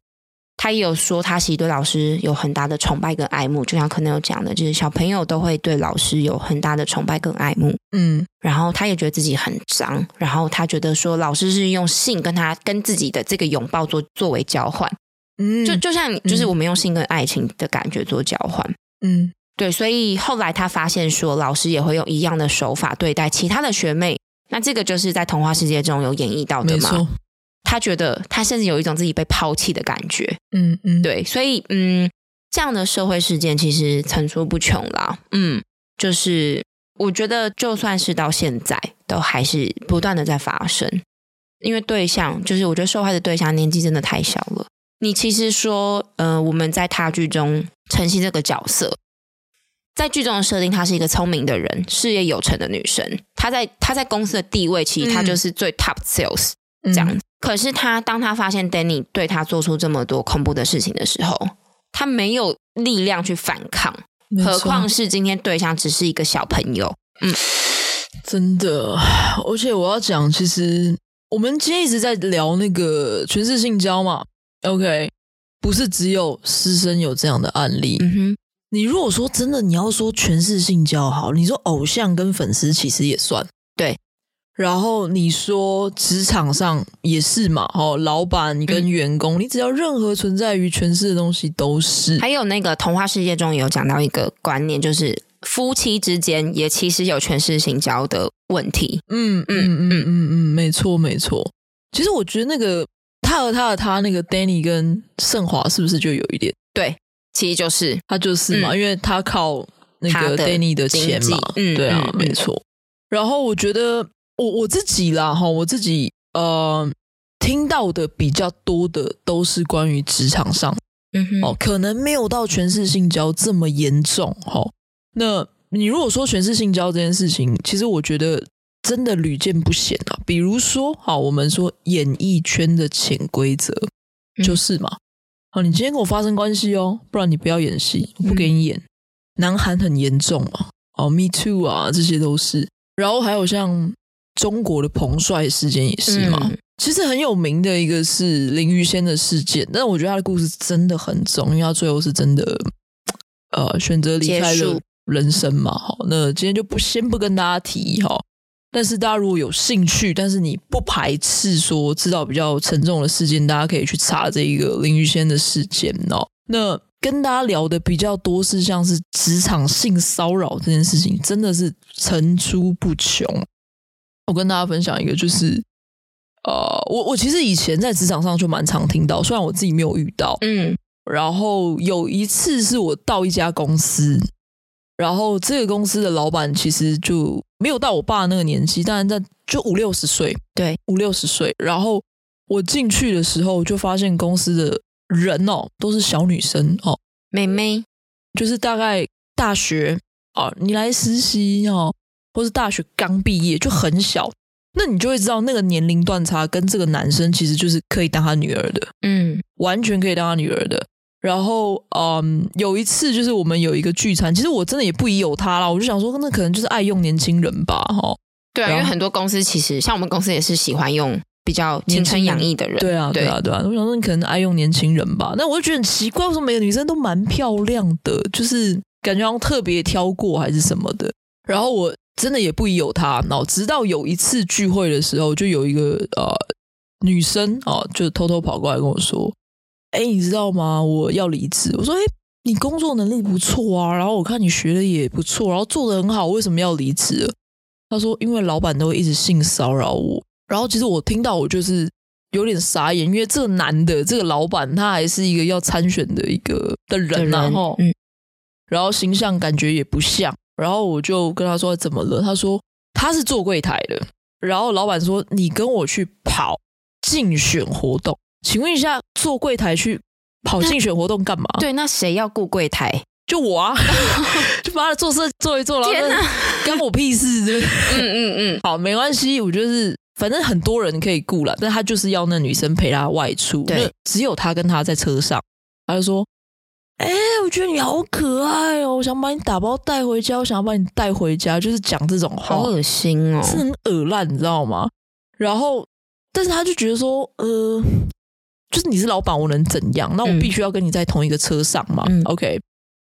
[SPEAKER 1] 他也有说，他其实对老师有很大的崇拜跟爱慕，就像可能有讲的，就是小朋友都会对老师有很大的崇拜跟爱慕。嗯，然后他也觉得自己很脏，然后他觉得说老师是用性跟他跟自己的这个拥抱做作为交换。嗯，就就像就是我们用性跟爱情的感觉做交换。嗯，对，所以后来他发现说，老师也会用一样的手法对待其他的学妹，那这个就是在童话世界中有演绎到的嘛。他觉得他甚至有一种自己被抛弃的感觉，嗯嗯，对，所以嗯，这样的社会事件其实层出不穷啦，嗯，就是我觉得就算是到现在，都还是不断的在发生，因为对象就是我觉得受害的对象年纪真的太小了。你其实说，呃，我们在他剧中呈现这个角色，在剧中的设定，她是一个聪明的人，事业有成的女生，她在她在公司的地位，其实她就是最 top sales、嗯、这样子。可是他，当他发现 Danny 对他做出这么多恐怖的事情的时候，他没有力量去反抗，何况是今天对象只是一个小朋友。嗯，
[SPEAKER 2] 真的，而且我要讲，其实我们今天一直在聊那个权势性交嘛，OK，不是只有师生有这样的案例。嗯哼，你如果说真的，你要说权势性交好，你说偶像跟粉丝其实也算对。然后你说职场上也是嘛？哦，老板跟员工，嗯、你只要任何存在于权势的东西都是。
[SPEAKER 1] 还有那个童话世界中有讲到一个观念，就是夫妻之间也其实有权势性交的问题。
[SPEAKER 2] 嗯嗯嗯嗯嗯，没错没错。其实我觉得那个他和他的他那个 Danny 跟盛华是不是就有一点？
[SPEAKER 1] 对，其实就是
[SPEAKER 2] 他就是嘛，嗯、因为他靠那个 Danny 的钱嘛。嗯，对啊，嗯、没错。然后我觉得。我我自己啦，哈，我自己呃听到的比较多的都是关于职场上，嗯哼，哦，可能没有到全是性交这么严重，哈。那你如果说全是性交这件事情，其实我觉得真的屡见不鲜啊。比如说，好，我们说演艺圈的潜规则就是嘛，好，你今天跟我发生关系哦，不然你不要演戏，我不给你演。南韩很严重嘛，哦，Me Too 啊，这些都是。然后还有像。中国的彭帅事件也是嘛？嗯、其实很有名的一个是林于仙的事件，但是我觉得他的故事真的很重，因为他最后是真的呃选择离开了人生嘛。好，那今天就不先不跟大家提哈。但是大家如果有兴趣，但是你不排斥说知道比较沉重的事件，大家可以去查这一个林于仙的事件哦。那跟大家聊的比较多是像是职场性骚扰这件事情，真的是层出不穷。我跟大家分享一个，就是，呃，我我其实以前在职场上就蛮常听到，虽然我自己没有遇到，嗯，然后有一次是我到一家公司，然后这个公司的老板其实就没有到我爸那个年纪，但是在就五六十岁，
[SPEAKER 1] 对，
[SPEAKER 2] 五六十岁，然后我进去的时候就发现公司的人哦都是小女生哦，
[SPEAKER 1] 妹妹，
[SPEAKER 2] 就是大概大学啊，你来实习哦，或是大学刚毕业就很小，那你就会知道那个年龄段差跟这个男生其实就是可以当他女儿的，嗯，完全可以当他女儿的。然后，嗯，有一次就是我们有一个聚餐，其实我真的也不疑有他啦，我就想说，那可能就是爱用年轻人吧，哈。
[SPEAKER 1] 对啊，因为很多公司其实像我们公司也是喜欢用比较青春洋溢的人。
[SPEAKER 2] 对啊，对啊，对啊。我想说，你可能爱用年轻人吧。那我就觉得很奇怪，为什么每个女生都蛮漂亮的，就是感觉好像特别挑过还是什么的。然后我真的也不疑有他。然后直到有一次聚会的时候，就有一个呃女生啊，就偷偷跑过来跟我说。哎，你知道吗？我要离职。我说，哎，你工作能力不错啊，然后我看你学的也不错，然后做的很好，为什么要离职？他说，因为老板都一直性骚扰我。然后其实我听到我就是有点傻眼，因为这个男的，这个老板他还是一个要参选的一个的人，然后，嗯，然后形象感觉也不像。然后我就跟他说怎么了？他说他是做柜台的。然后老板说，你跟我去跑竞选活动。请问一下，做柜台去跑竞选活动干嘛？
[SPEAKER 1] 对，那谁要雇柜台？
[SPEAKER 2] 就我啊，就把他的做事做一做了。天哪，关我屁事！嗯嗯嗯，好，没关系，我就是反正很多人可以雇了，但他就是要那女生陪他外出，对，只有他跟他在车上，他就说：“哎、欸，我觉得你好可爱哦，我想把你打包带回家，我想要把你带回家。”就是讲这种话，
[SPEAKER 1] 好恶心哦，
[SPEAKER 2] 是很恶烂，你知道吗？然后，但是他就觉得说，呃。就是你是老板，我能怎样？那我必须要跟你在同一个车上嘛、嗯、？OK，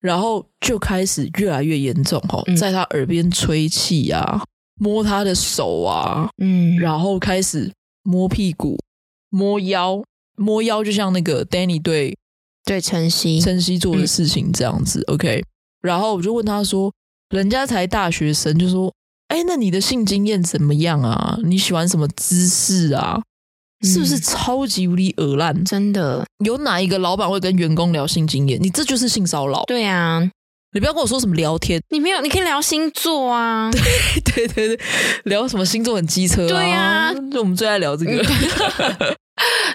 [SPEAKER 2] 然后就开始越来越严重哦，在他耳边吹气啊，摸他的手啊，嗯，然后开始摸屁股、摸腰、摸腰，就像那个 Danny 对
[SPEAKER 1] 对晨曦
[SPEAKER 2] 晨曦做的事情这样子。嗯、OK，然后我就问他说：“人家才大学生，就说，哎，那你的性经验怎么样啊？你喜欢什么姿势啊？”是不是超级无敌恶烂？
[SPEAKER 1] 真的，
[SPEAKER 2] 有哪一个老板会跟员工聊性经验？你这就是性骚扰。
[SPEAKER 1] 对啊，
[SPEAKER 2] 你不要跟我说什么聊天，
[SPEAKER 1] 你没有，你可以聊星座啊。
[SPEAKER 2] 对对对对，聊什么星座很机车啊？
[SPEAKER 1] 对啊，
[SPEAKER 2] 就我们最爱聊这个。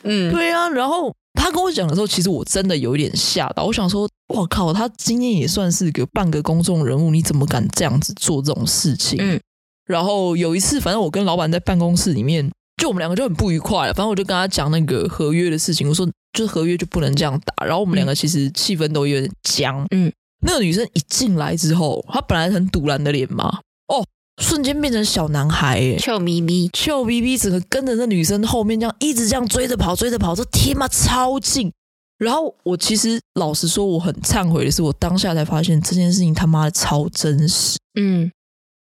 [SPEAKER 2] 嗯，对啊。然后他跟我讲的时候，其实我真的有一点吓到。我想说，我靠，他今天也算是个半个公众人物，你怎么敢这样子做这种事情？嗯。然后有一次，反正我跟老板在办公室里面。就我们两个就很不愉快了，反正我就跟他讲那个合约的事情，我说就是合约就不能这样打，然后我们两个其实气氛都有点僵。嗯，那个女生一进来之后，她本来很堵然的脸嘛，哦，瞬间变成小男孩，哎，
[SPEAKER 1] 臭咪咪，
[SPEAKER 2] 臭咪咪，整个跟着那女生后面这样一直这样追着跑，追着跑，这天妈超近。然后我其实老实说，我很忏悔的是，我当下才发现这件事情他妈的超真实。嗯，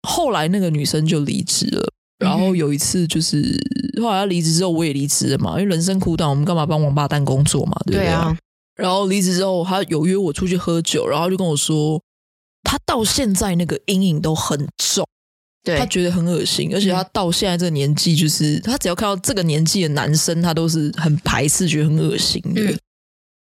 [SPEAKER 2] 后来那个女生就离职了。然后有一次，就是后来她离职之后，我也离职了嘛，因为人生苦短，我们干嘛帮王八蛋工作嘛，对不对？对啊。然后离职之后，她有约我出去喝酒，然后就跟我说，她到现在那个阴影都很重，对，他觉得很恶心，而且他到现在这个年纪，就是他只要看到这个年纪的男生，他都是很排斥，觉得很恶心的。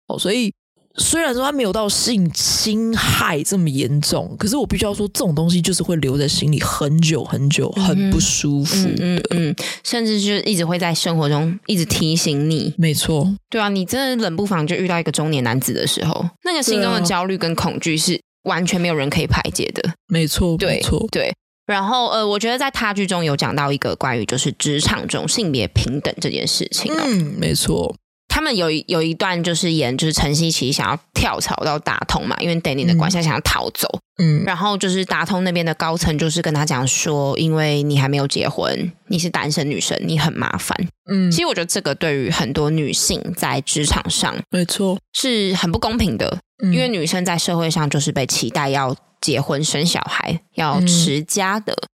[SPEAKER 2] 哦，所以。虽然说他没有到性侵害这么严重，可是我必须要说，这种东西就是会留在心里很久很久，很不舒服的。嗯，嗯，嗯，
[SPEAKER 1] 甚至就一直会在生活中一直提醒你。
[SPEAKER 2] 没错，
[SPEAKER 1] 对啊，你真的冷不防就遇到一个中年男子的时候，那个心中的焦虑跟恐惧是完全没有人可以排解的。
[SPEAKER 2] 没错，
[SPEAKER 1] 对，
[SPEAKER 2] 没错，
[SPEAKER 1] 对。然后呃，我觉得在他剧中有讲到一个关于就是职场中性别平等这件事情。
[SPEAKER 2] 嗯，没错。
[SPEAKER 1] 他们有有一段就是演，就是陈希奇想要跳槽到达通嘛，因为 Danny 的关系，想要逃走。嗯，然后就是达通那边的高层就是跟他讲说，因为你还没有结婚，你是单身女生，你很麻烦。嗯，其实我觉得这个对于很多女性在职场上，
[SPEAKER 2] 没错，
[SPEAKER 1] 是很不公平的。嗯，因为女生在社会上就是被期待要结婚生小孩，要持家的。嗯，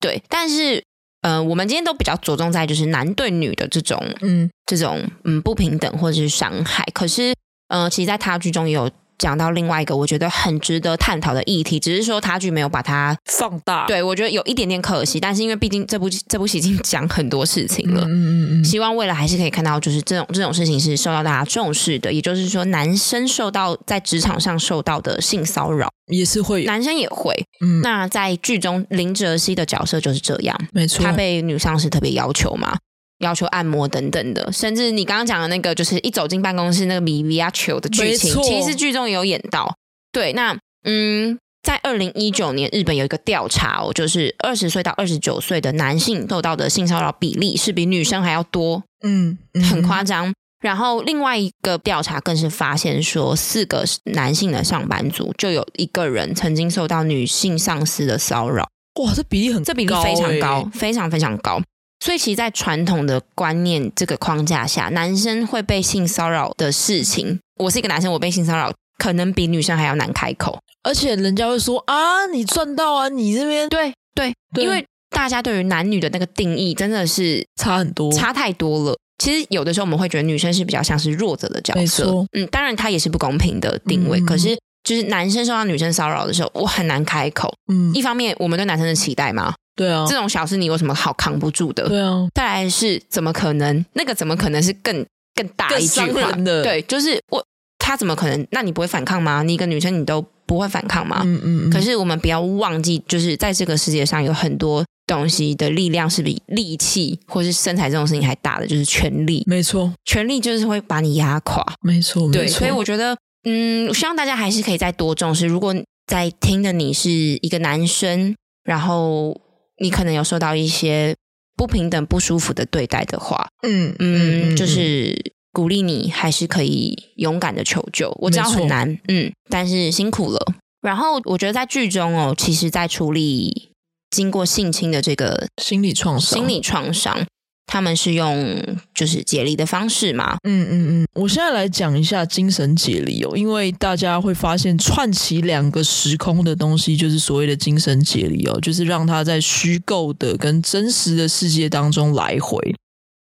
[SPEAKER 1] 对，但是。呃，我们今天都比较着重在就是男对女的这种，嗯，这种嗯不平等或者是伤害。可是，呃，其实，在他剧中也有。讲到另外一个我觉得很值得探讨的议题，只是说他剧没有把它
[SPEAKER 2] 放大。
[SPEAKER 1] 对，我觉得有一点点可惜，但是因为毕竟这部这部戏已经讲很多事情了，嗯嗯嗯，希望未来还是可以看到，就是这种这种事情是受到大家重视的。也就是说，男生受到在职场上受到的性骚扰
[SPEAKER 2] 也是会，
[SPEAKER 1] 男生也会。嗯，那在剧中林哲熙的角色就是这样，
[SPEAKER 2] 没错，
[SPEAKER 1] 他被女上司特别要求嘛。要求按摩等等的，甚至你刚刚讲的那个，就是一走进办公室那个米米亚球的剧情，其实剧中有演到。对，那嗯，在二零一九年，日本有一个调查哦，就是二十岁到二十九岁的男性受到的性骚扰比例是比女生还要多，嗯，很夸张。然后另外一个调查更是发现说，四个男性的上班族就有一个人曾经受到女性上司的骚扰。
[SPEAKER 2] 哇，这比例很高，
[SPEAKER 1] 这比例非常高，非常非常高。所以，其实，在传统的观念这个框架下，男生会被性骚扰的事情，我是一个男生，我被性骚扰可能比女生还要难开口。
[SPEAKER 2] 而且人家会说啊，你赚到啊，你这边
[SPEAKER 1] 对对，对，因为大家对于男女的那个定义真的是
[SPEAKER 2] 差很多，
[SPEAKER 1] 差太多了。其实有的时候我们会觉得女生是比较像是弱者的角色，嗯，当然她也是不公平的定位。嗯、可是就是男生受到女生骚扰的时候，我很难开口。嗯，一方面我们对男生的期待嘛，
[SPEAKER 2] 对啊，
[SPEAKER 1] 这种小事你有什么好扛不住的？
[SPEAKER 2] 对啊。
[SPEAKER 1] 再来是怎么可能？那个怎么可能是更更大一句话
[SPEAKER 2] 的？
[SPEAKER 1] 对，就是我他怎么可能？那你不会反抗吗？你一个女生你都。不会反抗吗？嗯嗯，嗯。可是我们不要忘记，就是在这个世界上有很多东西的力量是比力气或是身材这种事情还大的，就是权力。
[SPEAKER 2] 没错，
[SPEAKER 1] 权力就是会把你压垮。
[SPEAKER 2] 没错，
[SPEAKER 1] 对。所以我觉得，嗯，我希望大家还是可以再多重视。如果在听的你是一个男生，然后你可能有受到一些不平等、不舒服的对待的话，嗯嗯，嗯，就是。鼓励你还是可以勇敢的求救，我知道很难，嗯，但是辛苦了。然后我觉得在剧中哦，其实，在处理经过性侵的这个
[SPEAKER 2] 心理创伤，
[SPEAKER 1] 心理创伤，他们是用就是解离的方式嘛，
[SPEAKER 2] 嗯嗯嗯。我现在来讲一下精神解离哦，因为大家会发现串起两个时空的东西，就是所谓的精神解离哦，就是让他在虚构的跟真实的世界当中来回。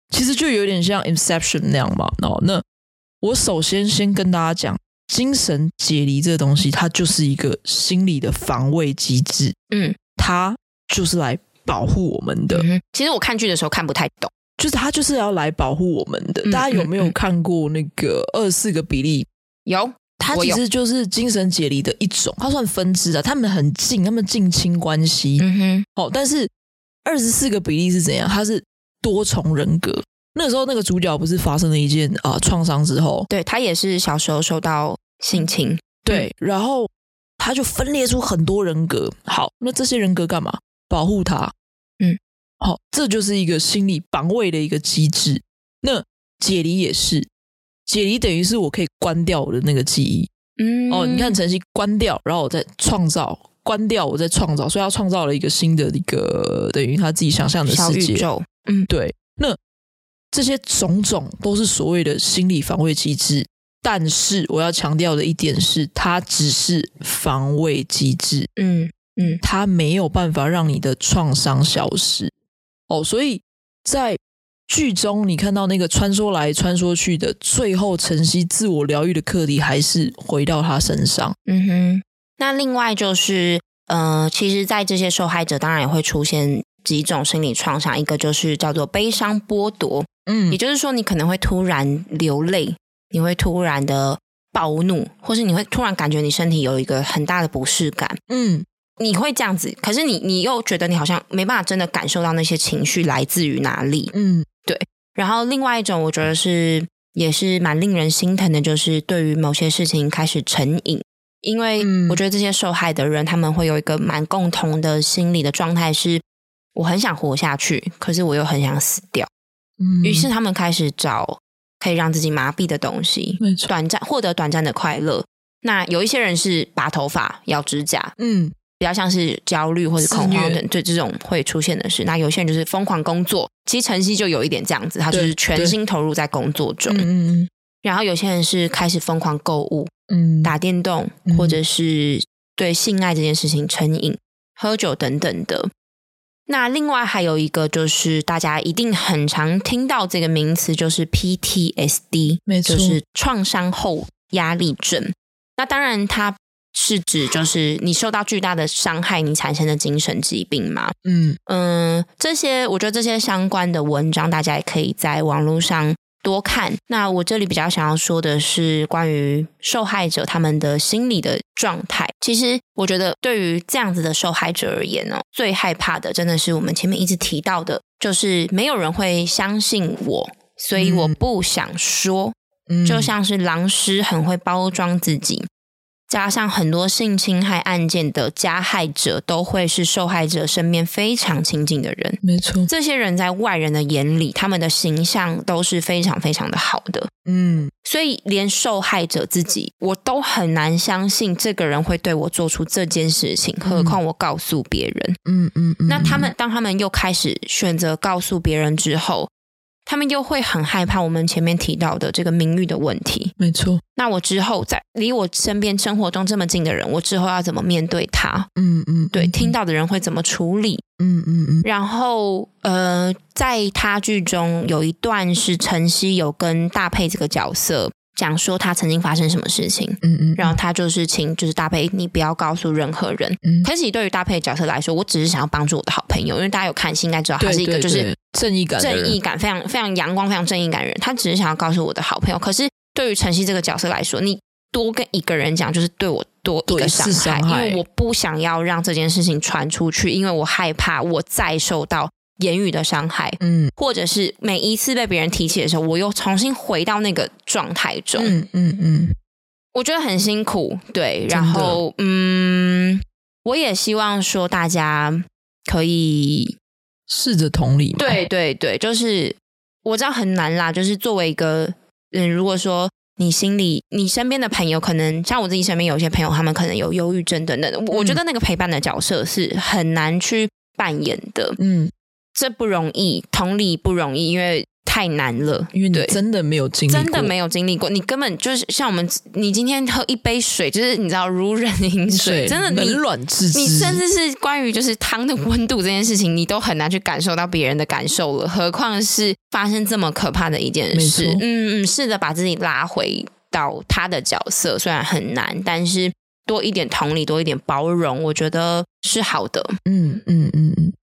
[SPEAKER 2] 其实就有点像 Inception 那样嘛。哦，那我首先先跟大家讲，精神解离这个东西，它就是一个心理的防卫机制。嗯，它就是来保护我们的。
[SPEAKER 1] 嗯。其实我看剧的时候看不太懂，
[SPEAKER 2] 就是他就是要来保护我们的。嗯。大家有没有看过那个二十四个比例？
[SPEAKER 1] 有，
[SPEAKER 2] 它其实就是精神解离的一种，它算分支的。他们很近，他们近亲关系。嗯哼。哦，但是二十四个比例是怎样？它是。多重人格，那时候那个主角不是发生了一件啊创伤之后，
[SPEAKER 1] 对，他也是小时候受到性侵，
[SPEAKER 2] 对，然后他就分裂出很多人格。好，那这些人格干嘛？保护他。嗯，好，这就是一个心理防卫的一个机制。那解离也是，解离等于是我可以关掉我的那个记忆。嗯，哦，你看晨曦关掉，然后我再创造。关掉，我再创造，所以他创造了一个新的一个等于他自己想象的世界。
[SPEAKER 1] 小宇宙，嗯，
[SPEAKER 2] 对。那这些种种都是所谓的心理防卫机制，但是我要强调的一点是，它只是防卫机制。嗯嗯，它没有办法让你的创伤消失。哦，所以在剧中你看到那个穿梭来穿梭去的，最后晨曦自我疗愈的课题还是回到他身上。嗯哼。
[SPEAKER 1] 那另外就是，呃，其实，在这些受害者当然也会出现几种心理创伤，一个就是叫做悲伤剥夺，嗯，也就是说，你可能会突然流泪，你会突然的暴怒，或是你会突然感觉你身体有一个很大的不适感，嗯，你会这样子，可是你你又觉得你好像没办法真的感受到那些情绪来自于哪里，嗯，对。然后另外一种，我觉得是也是蛮令人心疼的，就是对于某些事情开始成瘾。因为我觉得这些受害的人，他们会有一个蛮共同的心理的状态，是我很想活下去，可是我又很想死掉。嗯，于是他们开始找可以让自己麻痹的东西，短暂获得短暂的快乐。那有一些人是拔头发、咬指甲，嗯，比较像是焦虑或者恐慌等对这种会出现的事。那有些人就是疯狂工作，其实晨曦就有一点这样子，他就是全心投入在工作中。嗯嗯，然后有些人是开始疯狂购物。嗯，打电动，或者是对性爱这件事情成瘾、嗯，喝酒等等的。那另外还有一个，就是大家一定很常听到这个名词，就是 PTSD，没错，就是创伤后压力症。那当然，它是指就是你受到巨大的伤害，你产生的精神疾病吗。嗯嗯，这些我觉得这些相关的文章，大家也可以在网络上。多看。那我这里比较想要说的是关于受害者他们的心理的状态。其实我觉得对于这样子的受害者而言呢，最害怕的真的是我们前面一直提到的，就是没有人会相信我，所以我不想说。嗯，就像是狼师很会包装自己，加上很多性侵害案件的加害者都会是受害者身边非常亲近的人。
[SPEAKER 2] 没错，
[SPEAKER 1] 这些人在外人的眼里，他们的形象都是非常非常的好的。嗯，所以连受害者自己，我都很难相信这个人会对我做出这件事情，何况我告诉别人。嗯嗯，嗯，那他们当他们又开始选择告诉别人之后。他们又会很害怕我们前面提到的这个名誉的问题。
[SPEAKER 2] 没错。
[SPEAKER 1] 那我之后在离我身边生活中这么近的人，我之后要怎么面对他？嗯嗯，对，听到的人会怎么处理？嗯嗯嗯。然后呃，在他剧中有一段是晨曦有跟大佩这个角色。讲说他曾经发生什么事情，嗯嗯，然后他就是请就是搭配，你不要告诉任何人。嗯，可是对于搭配的角色来说，我只是想要帮助我的好朋友，因为大家有看戏应该知道他是一个就是
[SPEAKER 2] 正义感、
[SPEAKER 1] 正义感非常非常阳光、非常正义感的人。他只是想要告诉我的好朋友，可是对于晨曦这个角色来说，你多跟一个人讲，就是对我多一个伤害，因为我不想要让这件事情传出去，因为我害怕我再受到。言语的伤害，嗯，或者是每一次被别人提起的时候，我又重新回到那个状态中，嗯嗯嗯，我觉得很辛苦，对，然后嗯，我也希望说大家可以
[SPEAKER 2] 试着同理，
[SPEAKER 1] 对对对，就是我知道很难啦，就是作为一个嗯，如果说你心里你身边的朋友，可能像我自己身边有些朋友，他们可能有忧郁症等等的，我觉得那个陪伴的角色是很难去扮演的，嗯。这不容易，同理不容易，因为太难了。
[SPEAKER 2] 因为你真的没有经历过，
[SPEAKER 1] 真的没有经历过，你根本就是像我们，你今天喝一杯水，就是你知道如人饮水，真的
[SPEAKER 2] 冷暖自知。
[SPEAKER 1] 你甚至是关于就是汤的温度这件事情，你都很难去感受到别人的感受了，何况是发生这么可怕的一件事。嗯嗯，试着把自己拉回到他的角色，虽然很难，但是多一点同理，多一点包容，我觉得是好的。嗯嗯嗯嗯。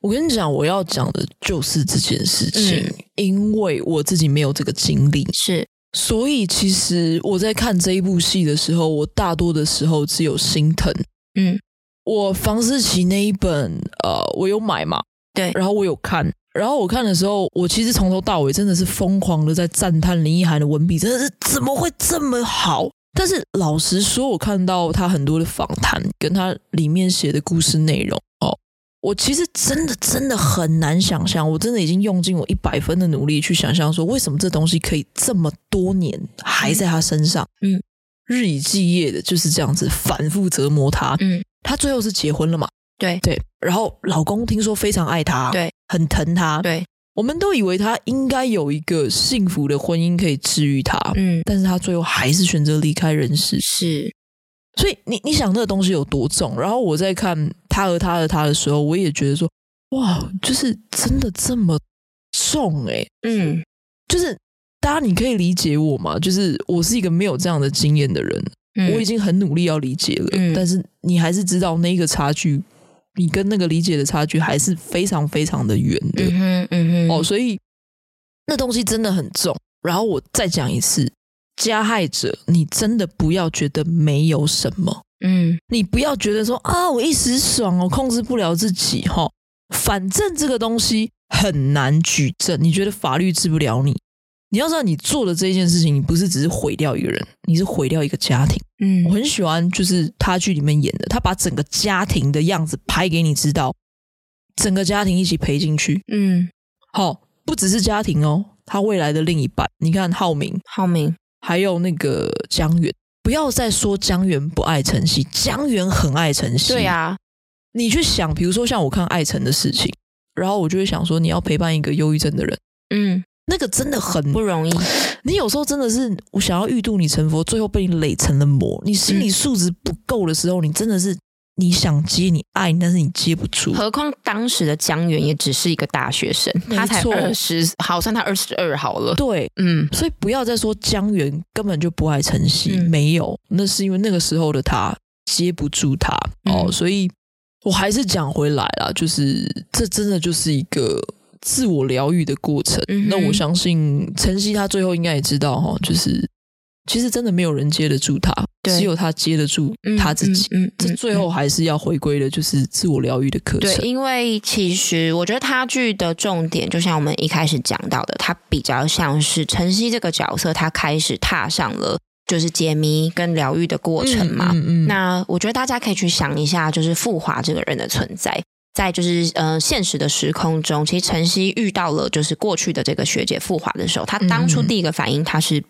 [SPEAKER 2] 我跟你讲，我要讲的就是这件事情，嗯，因为我自己没有这个经历，
[SPEAKER 1] 是，
[SPEAKER 2] 所以其实我在看这一部戏的时候，我大多的时候只有心疼。嗯，我房思琪那一本，呃，我有买嘛？
[SPEAKER 1] 对，
[SPEAKER 2] 然后我有看，然后我看的时候，我其实从头到尾真的是疯狂的在赞叹林奕涵的文笔，真的是怎么会这么好？但是老实说，我看到他很多的访谈，跟他里面写的故事内容。我其实真的真的很难想象，我真的已经用尽我一百分的努力去想象，说为什么这东西可以这么多年还在他身上，嗯，日以继夜的就是这样子反复折磨他，嗯，他最后是结婚了嘛？
[SPEAKER 1] 对
[SPEAKER 2] 对，然后老公听说非常爱他，
[SPEAKER 1] 对，
[SPEAKER 2] 很疼他，
[SPEAKER 1] 对，
[SPEAKER 2] 我们都以为他应该有一个幸福的婚姻可以治愈他，嗯，但是他最后还是选择离开人世，
[SPEAKER 1] 是。
[SPEAKER 2] 所以你你想那个东西有多重？然后我在看他和他的他的时候，我也觉得说，哇，就是真的这么重诶。嗯，就是大家你可以理解我吗？就是我是一个没有这样的经验的人，嗯，我已经很努力要理解了，嗯，但是你还是知道那个差距，你跟那个理解的差距还是非常非常的远的，嗯哼，嗯哼，哦，所以那东西真的很重。然后我再讲一次。加害者，你真的不要觉得没有什么，嗯，你不要觉得说啊，我一时爽，我控制不了自己，哈，反正这个东西很难举证，你觉得法律治不了你？你要知道，你做的这件事情，你不是只是毁掉一个人，你是毁掉一个家庭。嗯，我很喜欢，就是他剧里面演的，他把整个家庭的样子拍给你知道，整个家庭一起赔进去，嗯，好，不只是家庭哦，他未来的另一半，你看浩明，
[SPEAKER 1] 浩明。
[SPEAKER 2] 还有那个江源，不要再说江源不爱晨曦，江源很爱晨曦。
[SPEAKER 1] 对啊，
[SPEAKER 2] 你去想，比如说像我看艾成的事情，然后我就会想说，你要陪伴一个忧郁症的人，嗯，那个真的很
[SPEAKER 1] 不容易。
[SPEAKER 2] 你有时候真的是，我想要欲度你成佛，最后被你累成了魔。你心理素质不够的时候，你真的是。你想接你爱，但是你接不住。
[SPEAKER 1] 何况当时的江源也只是一个大学生，他才二十，好算他二十二好了。
[SPEAKER 2] 对，嗯，所以不要再说江源根本就不爱晨曦，嗯，没有，那是因为那个时候的他接不住他，嗯，哦。所以我还是讲回来啦，就是这真的就是一个自我疗愈的过程。嗯，那我相信晨曦他最后应该也知道哈，就是。其实真的没有人接得住他，只有他接得住他自己。嗯，这、嗯嗯、最后还是要回归的，就是自我疗愈的课程。
[SPEAKER 1] 对，因为其实我觉得他剧的重点，就像我们一开始讲到的，他比较像是晨曦这个角色，他开始踏上了就是解谜跟疗愈的过程嘛。嗯嗯嗯、那我觉得大家可以去想一下，就是富华这个人的存在，在就是呃现实的时空中，其实晨曦遇到了就是过去的这个学姐富华的时候，他当初第一个反应他是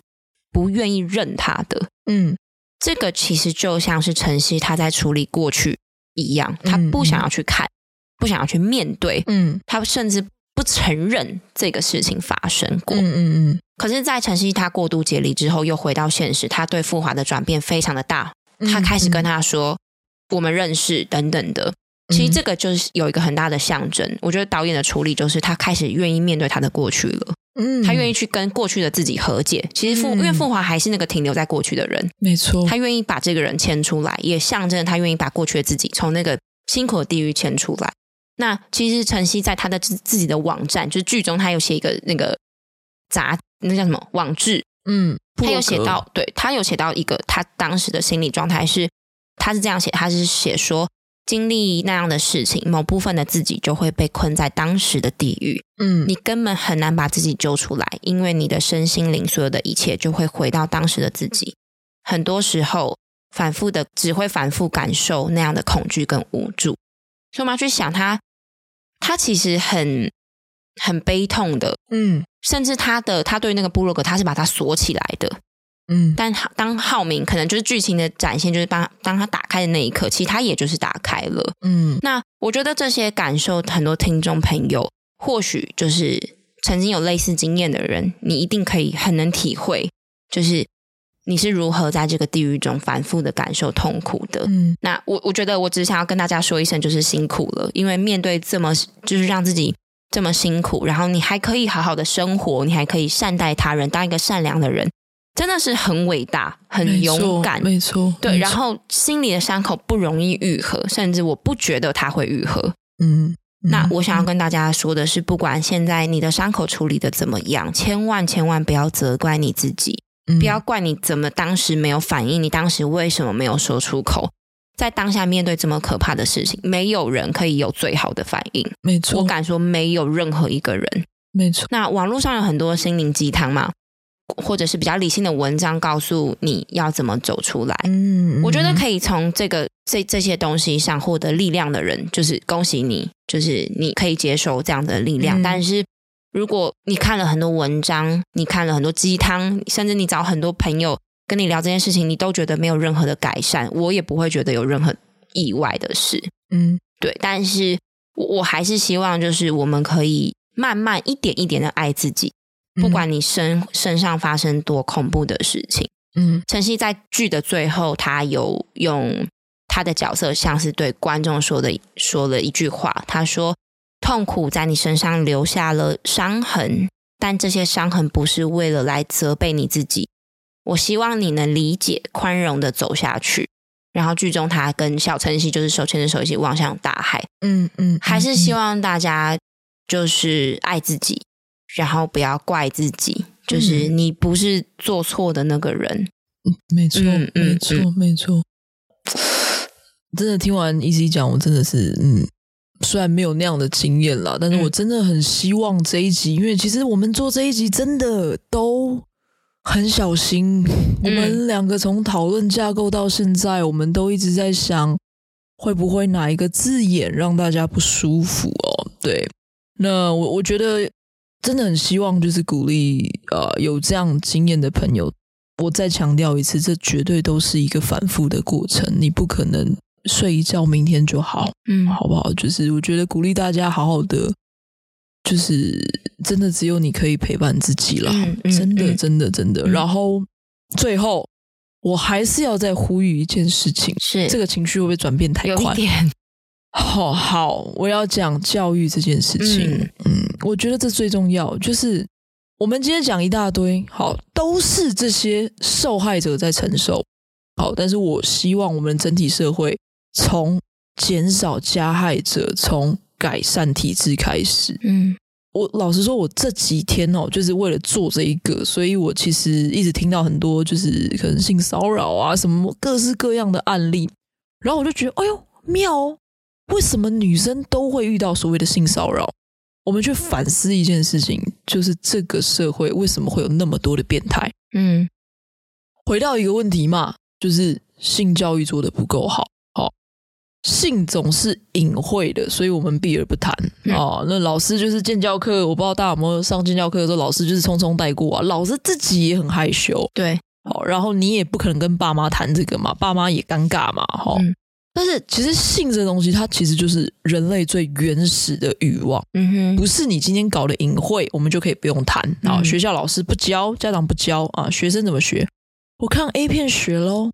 [SPEAKER 1] 不愿意认他的。嗯，这个其实就像是晨曦他在处理过去一样，他不想要去看，嗯、不想要去面对。嗯，他甚至。不承认这个事情发生过，嗯嗯嗯。可是，在晨曦他过度解离之后，又回到现实，他对富华的转变非常的大。他开始跟他说：“我们认识等等的。”其实这个就是有一个很大的象征。我觉得导演的处理就是他开始愿意面对他的过去了。嗯，他愿意去跟过去的自己和解。其实富，因为富华还是那个停留在过去的人，
[SPEAKER 2] 没错。
[SPEAKER 1] 他愿意把这个人牵出来，也象征他愿意把过去的自己从那个辛苦的地狱牵出来。那其实晨曦在他的自自己的网站，就是剧中他有写一个那个杂，那叫什么网志？嗯，他有写到，对，他有写到一个他当时的心理状态是，他是这样写，他是写说，经历那样的事情，某部分的自己就会被困在当时的地狱。嗯，你根本很难把自己揪出来，因为你的身心灵所有的一切就会回到当时的自己。很多时候，反复的只会反复感受那样的恐惧跟无助。所以我们要去想他。他其实很很悲痛的，嗯，甚至他的他对那个部落格，他是把它锁起来的，嗯，但当浩明可能就是剧情的展现，就是当当他打开的那一刻，其实他也就是打开了，嗯。那我觉得这些感受，很多听众朋友或许就是曾经有类似经验的人，你一定可以很能体会，就是。你是如何在这个地狱中反复的感受痛苦的？嗯，那我我觉得我只想要跟大家说一声，就是辛苦了，因为面对这么就是让自己这么辛苦，然后你还可以好好的生活，你还可以善待他人，当一个善良的人，真的是很伟大、很勇敢，
[SPEAKER 2] 没错。
[SPEAKER 1] 对，然后心里的伤口不容易愈合，甚至我不觉得它会愈合。嗯，那我想要跟大家说的是，不管现在你的伤口处理的怎么样，千万千万不要责怪你自己。不要怪你怎么当时没有反应，你当时为什么没有说出口？在当下面对这么可怕的事情，没有人可以有最好的反应。
[SPEAKER 2] 没错，
[SPEAKER 1] 我敢说没有任何一个人。
[SPEAKER 2] 没错。那
[SPEAKER 1] 网络上有很多心灵鸡汤嘛，或者是比较理性的文章，告诉你要怎么走出来。嗯，我觉得可以从这个这这些东西上获得力量的人，就是恭喜你，就是你可以接受这样的力量，嗯、但是。如果你看了很多文章，你看了很多鸡汤，甚至你找很多朋友跟你聊这件事情，你都觉得没有任何的改善，我也不会觉得有任何意外的事。嗯，对。但是我我还是希望，就是我们可以慢慢一点一点的爱自己，不管你身身上发生多恐怖的事情。嗯，晨曦在剧的最后，他有用他的角色，像是对观众说的说了一句话，他说。痛苦在你身上留下了伤痕，但这些伤痕不是为了来责备你自己。我希望你能理解、宽容的走下去。然后剧中他跟小晨曦就是手牵着手一起望向大海。嗯嗯，嗯，还是希望大家就是爱自己，然后不要怪自己，就是你不是做错的那个人。
[SPEAKER 2] 嗯，没错，嗯、没错，嗯、没错。真的听完 Easy 讲，我真的是嗯。虽然没有那样的经验啦，但是我真的很希望这一集，嗯、因为其实我们做这一集真的都很小心。嗯、我们两个从讨论架构到现在，我们都一直在想，会不会哪一个字眼让大家不舒服哦？对，那我我觉得真的很希望，就是鼓励呃有这样经验的朋友，我再强调一次，这绝对都是一个反复的过程，你不可能。睡一觉，明天就好，嗯，好不好？就是我觉得鼓励大家好好的，就是真的只有你可以陪伴自己了，嗯嗯、真的，真的，真的。嗯、然后最后，我还是要再呼吁一件事情，是这个情绪会不会转变太快？好好，我要讲教育这件事情。嗯，嗯，我觉得这最重要。就是我们今天讲一大堆，好，都是这些受害者在承受。好，但是我希望我们整体社会。从减少加害者，从改善体制开始。嗯，我老实说，我这几天哦，就是为了做这一个，所以我其实一直听到很多就是可能性骚扰啊，什么各式各样的案例，然后我就觉得，哎呦，妙哦！为什么女生都会遇到所谓的性骚扰？我们去反思一件事情，就是这个社会为什么会有那么多的变态？嗯。回到一个问题嘛，就是性教育做的不够好。好，性总是隐晦的，所以我们避而不谈。嗯、哦，那老师就是建教课，我不知道大家有没有上建教课的时候，老师就是匆匆带过啊。老师自己也很害羞，
[SPEAKER 1] 对。
[SPEAKER 2] 好，然后你也不可能跟爸妈谈这个嘛，爸妈也尴尬嘛。哈、嗯。但是其实性这东西，它其实就是人类最原始的欲望。嗯哼，不是你今天搞的隐晦，我们就可以不用谈啊。学校老师不教，家长不教啊，学生怎么学？我看 A 片学喽。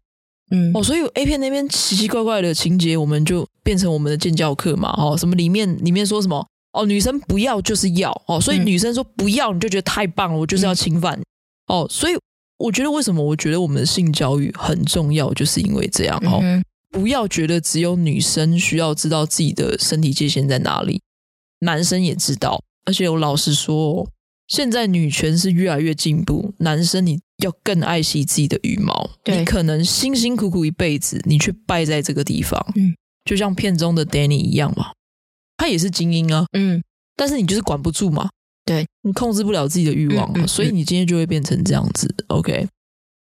[SPEAKER 2] 嗯，哦，所以 A 片那边奇奇怪怪的情节，我们就变成我们的建教课嘛。哦，什么里面里面说什么？哦，女生不要就是要哦，所以女生说不要，你就觉得太棒了，我就是要侵犯。哦，所以我觉得为什么我觉得我们的性教育很重要，就是因为这样哦。不要觉得只有女生需要知道自己的身体界限在哪里，男生也知道。而且我老实说，现在女权是越来越进步，男生你要更爱惜自己的羽毛。对，你可能辛辛苦苦一辈子，你却败在这个地方。嗯，就像片中的 Danny 一样嘛，他也是精英啊。嗯，但是你就是管不住嘛。对，你控制不了自己的欲望嘛，嗯嗯嗯，所以你今天就会变成这样子。OK，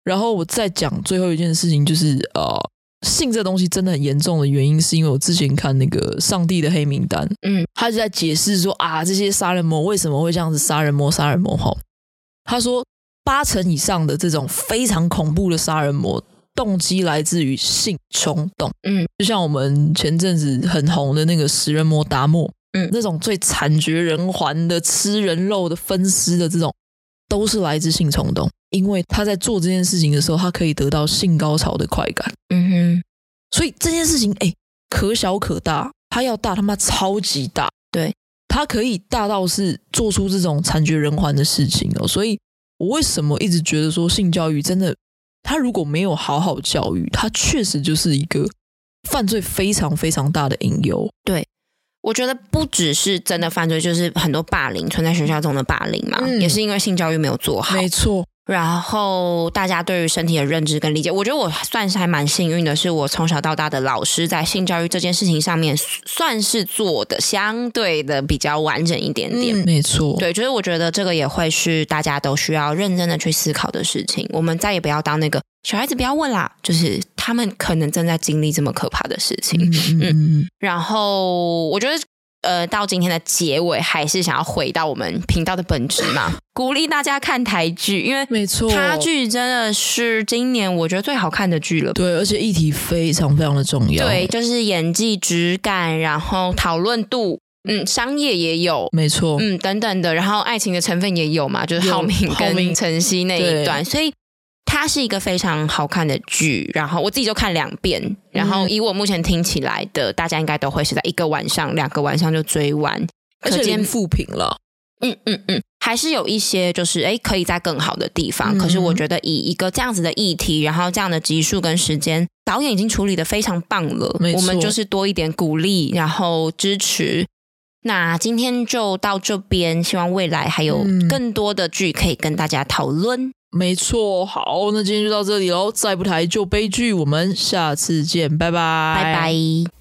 [SPEAKER 2] 然后我再讲最后一件事情，就是呃。性这东西真的很严重的原因，是因为我之前看那个《上帝的黑名单》，嗯，他就在解释说啊，这些杀人魔为什么会这样子杀人魔？杀人魔哈，他说八成以上的这种非常恐怖的杀人魔，动机来自于性冲动，嗯，就像我们前阵子很红的那个食人魔达莫，嗯，那种最惨绝人寰的吃人肉的分尸的这种，都是来自性冲动。因为他在做这件事情的时候，他可以得到性高潮的快感。嗯哼，所以这件事情，哎，可小可大，他要大他妈超级大。对，他可以大到是做出这种惨绝人寰的事情哦。所以我为什么一直觉得说性教育真的，他如果没有好好教育，他确实就是一个犯罪非常非常大的隐忧。
[SPEAKER 1] 对，我觉得不只是真的犯罪，就是很多霸凌存在学校中的霸凌嘛，嗯，也是因为性教育没有做好。
[SPEAKER 2] 没错。
[SPEAKER 1] 然后大家对于身体的认知跟理解，我觉得我算是还蛮幸运的，是我从小到大的老师在性教育这件事情上面算是做的相对的比较完整一点点。
[SPEAKER 2] 嗯，没错，
[SPEAKER 1] 对，就是我觉得这个也会是大家都需要认真的去思考的事情。我们再也不要当那个小孩子，不要问啦，就是他们可能正在经历这么可怕的事情。嗯，嗯，嗯，然后我觉得。呃，到今天的结尾，还是想要回到我们频道的本质嘛，鼓励大家看台剧，因为
[SPEAKER 2] 没错，
[SPEAKER 1] 台剧真的是今年我觉得最好看的剧了。
[SPEAKER 2] 对，而且议题非常非常的重要。
[SPEAKER 1] 对，就是演技、质感，然后讨论度，嗯，商业也有，
[SPEAKER 2] 没错，
[SPEAKER 1] 嗯，等等的，然后爱情的成分也有嘛，就是浩明跟晨曦那一段，所以。它是一个非常好看的剧，然后我自己就看两遍，然后以我目前听起来的，大家应该都会是在一个晚上、两个晚上就追完，
[SPEAKER 2] 而且连负评了。
[SPEAKER 1] 嗯嗯嗯，还是有一些就是诶可以在更好的地方。嗯、可是我觉得以一个这样子的议题，然后这样的集数跟时间，导演已经处理的非常棒了。我们就是多一点鼓励，然后支持。那今天就到这边，希望未来还有更多的剧可以跟大家讨论。
[SPEAKER 2] 没错，好，那今天就到这里喽。再不抬就悲剧，我们下次见，拜拜，
[SPEAKER 1] 拜拜。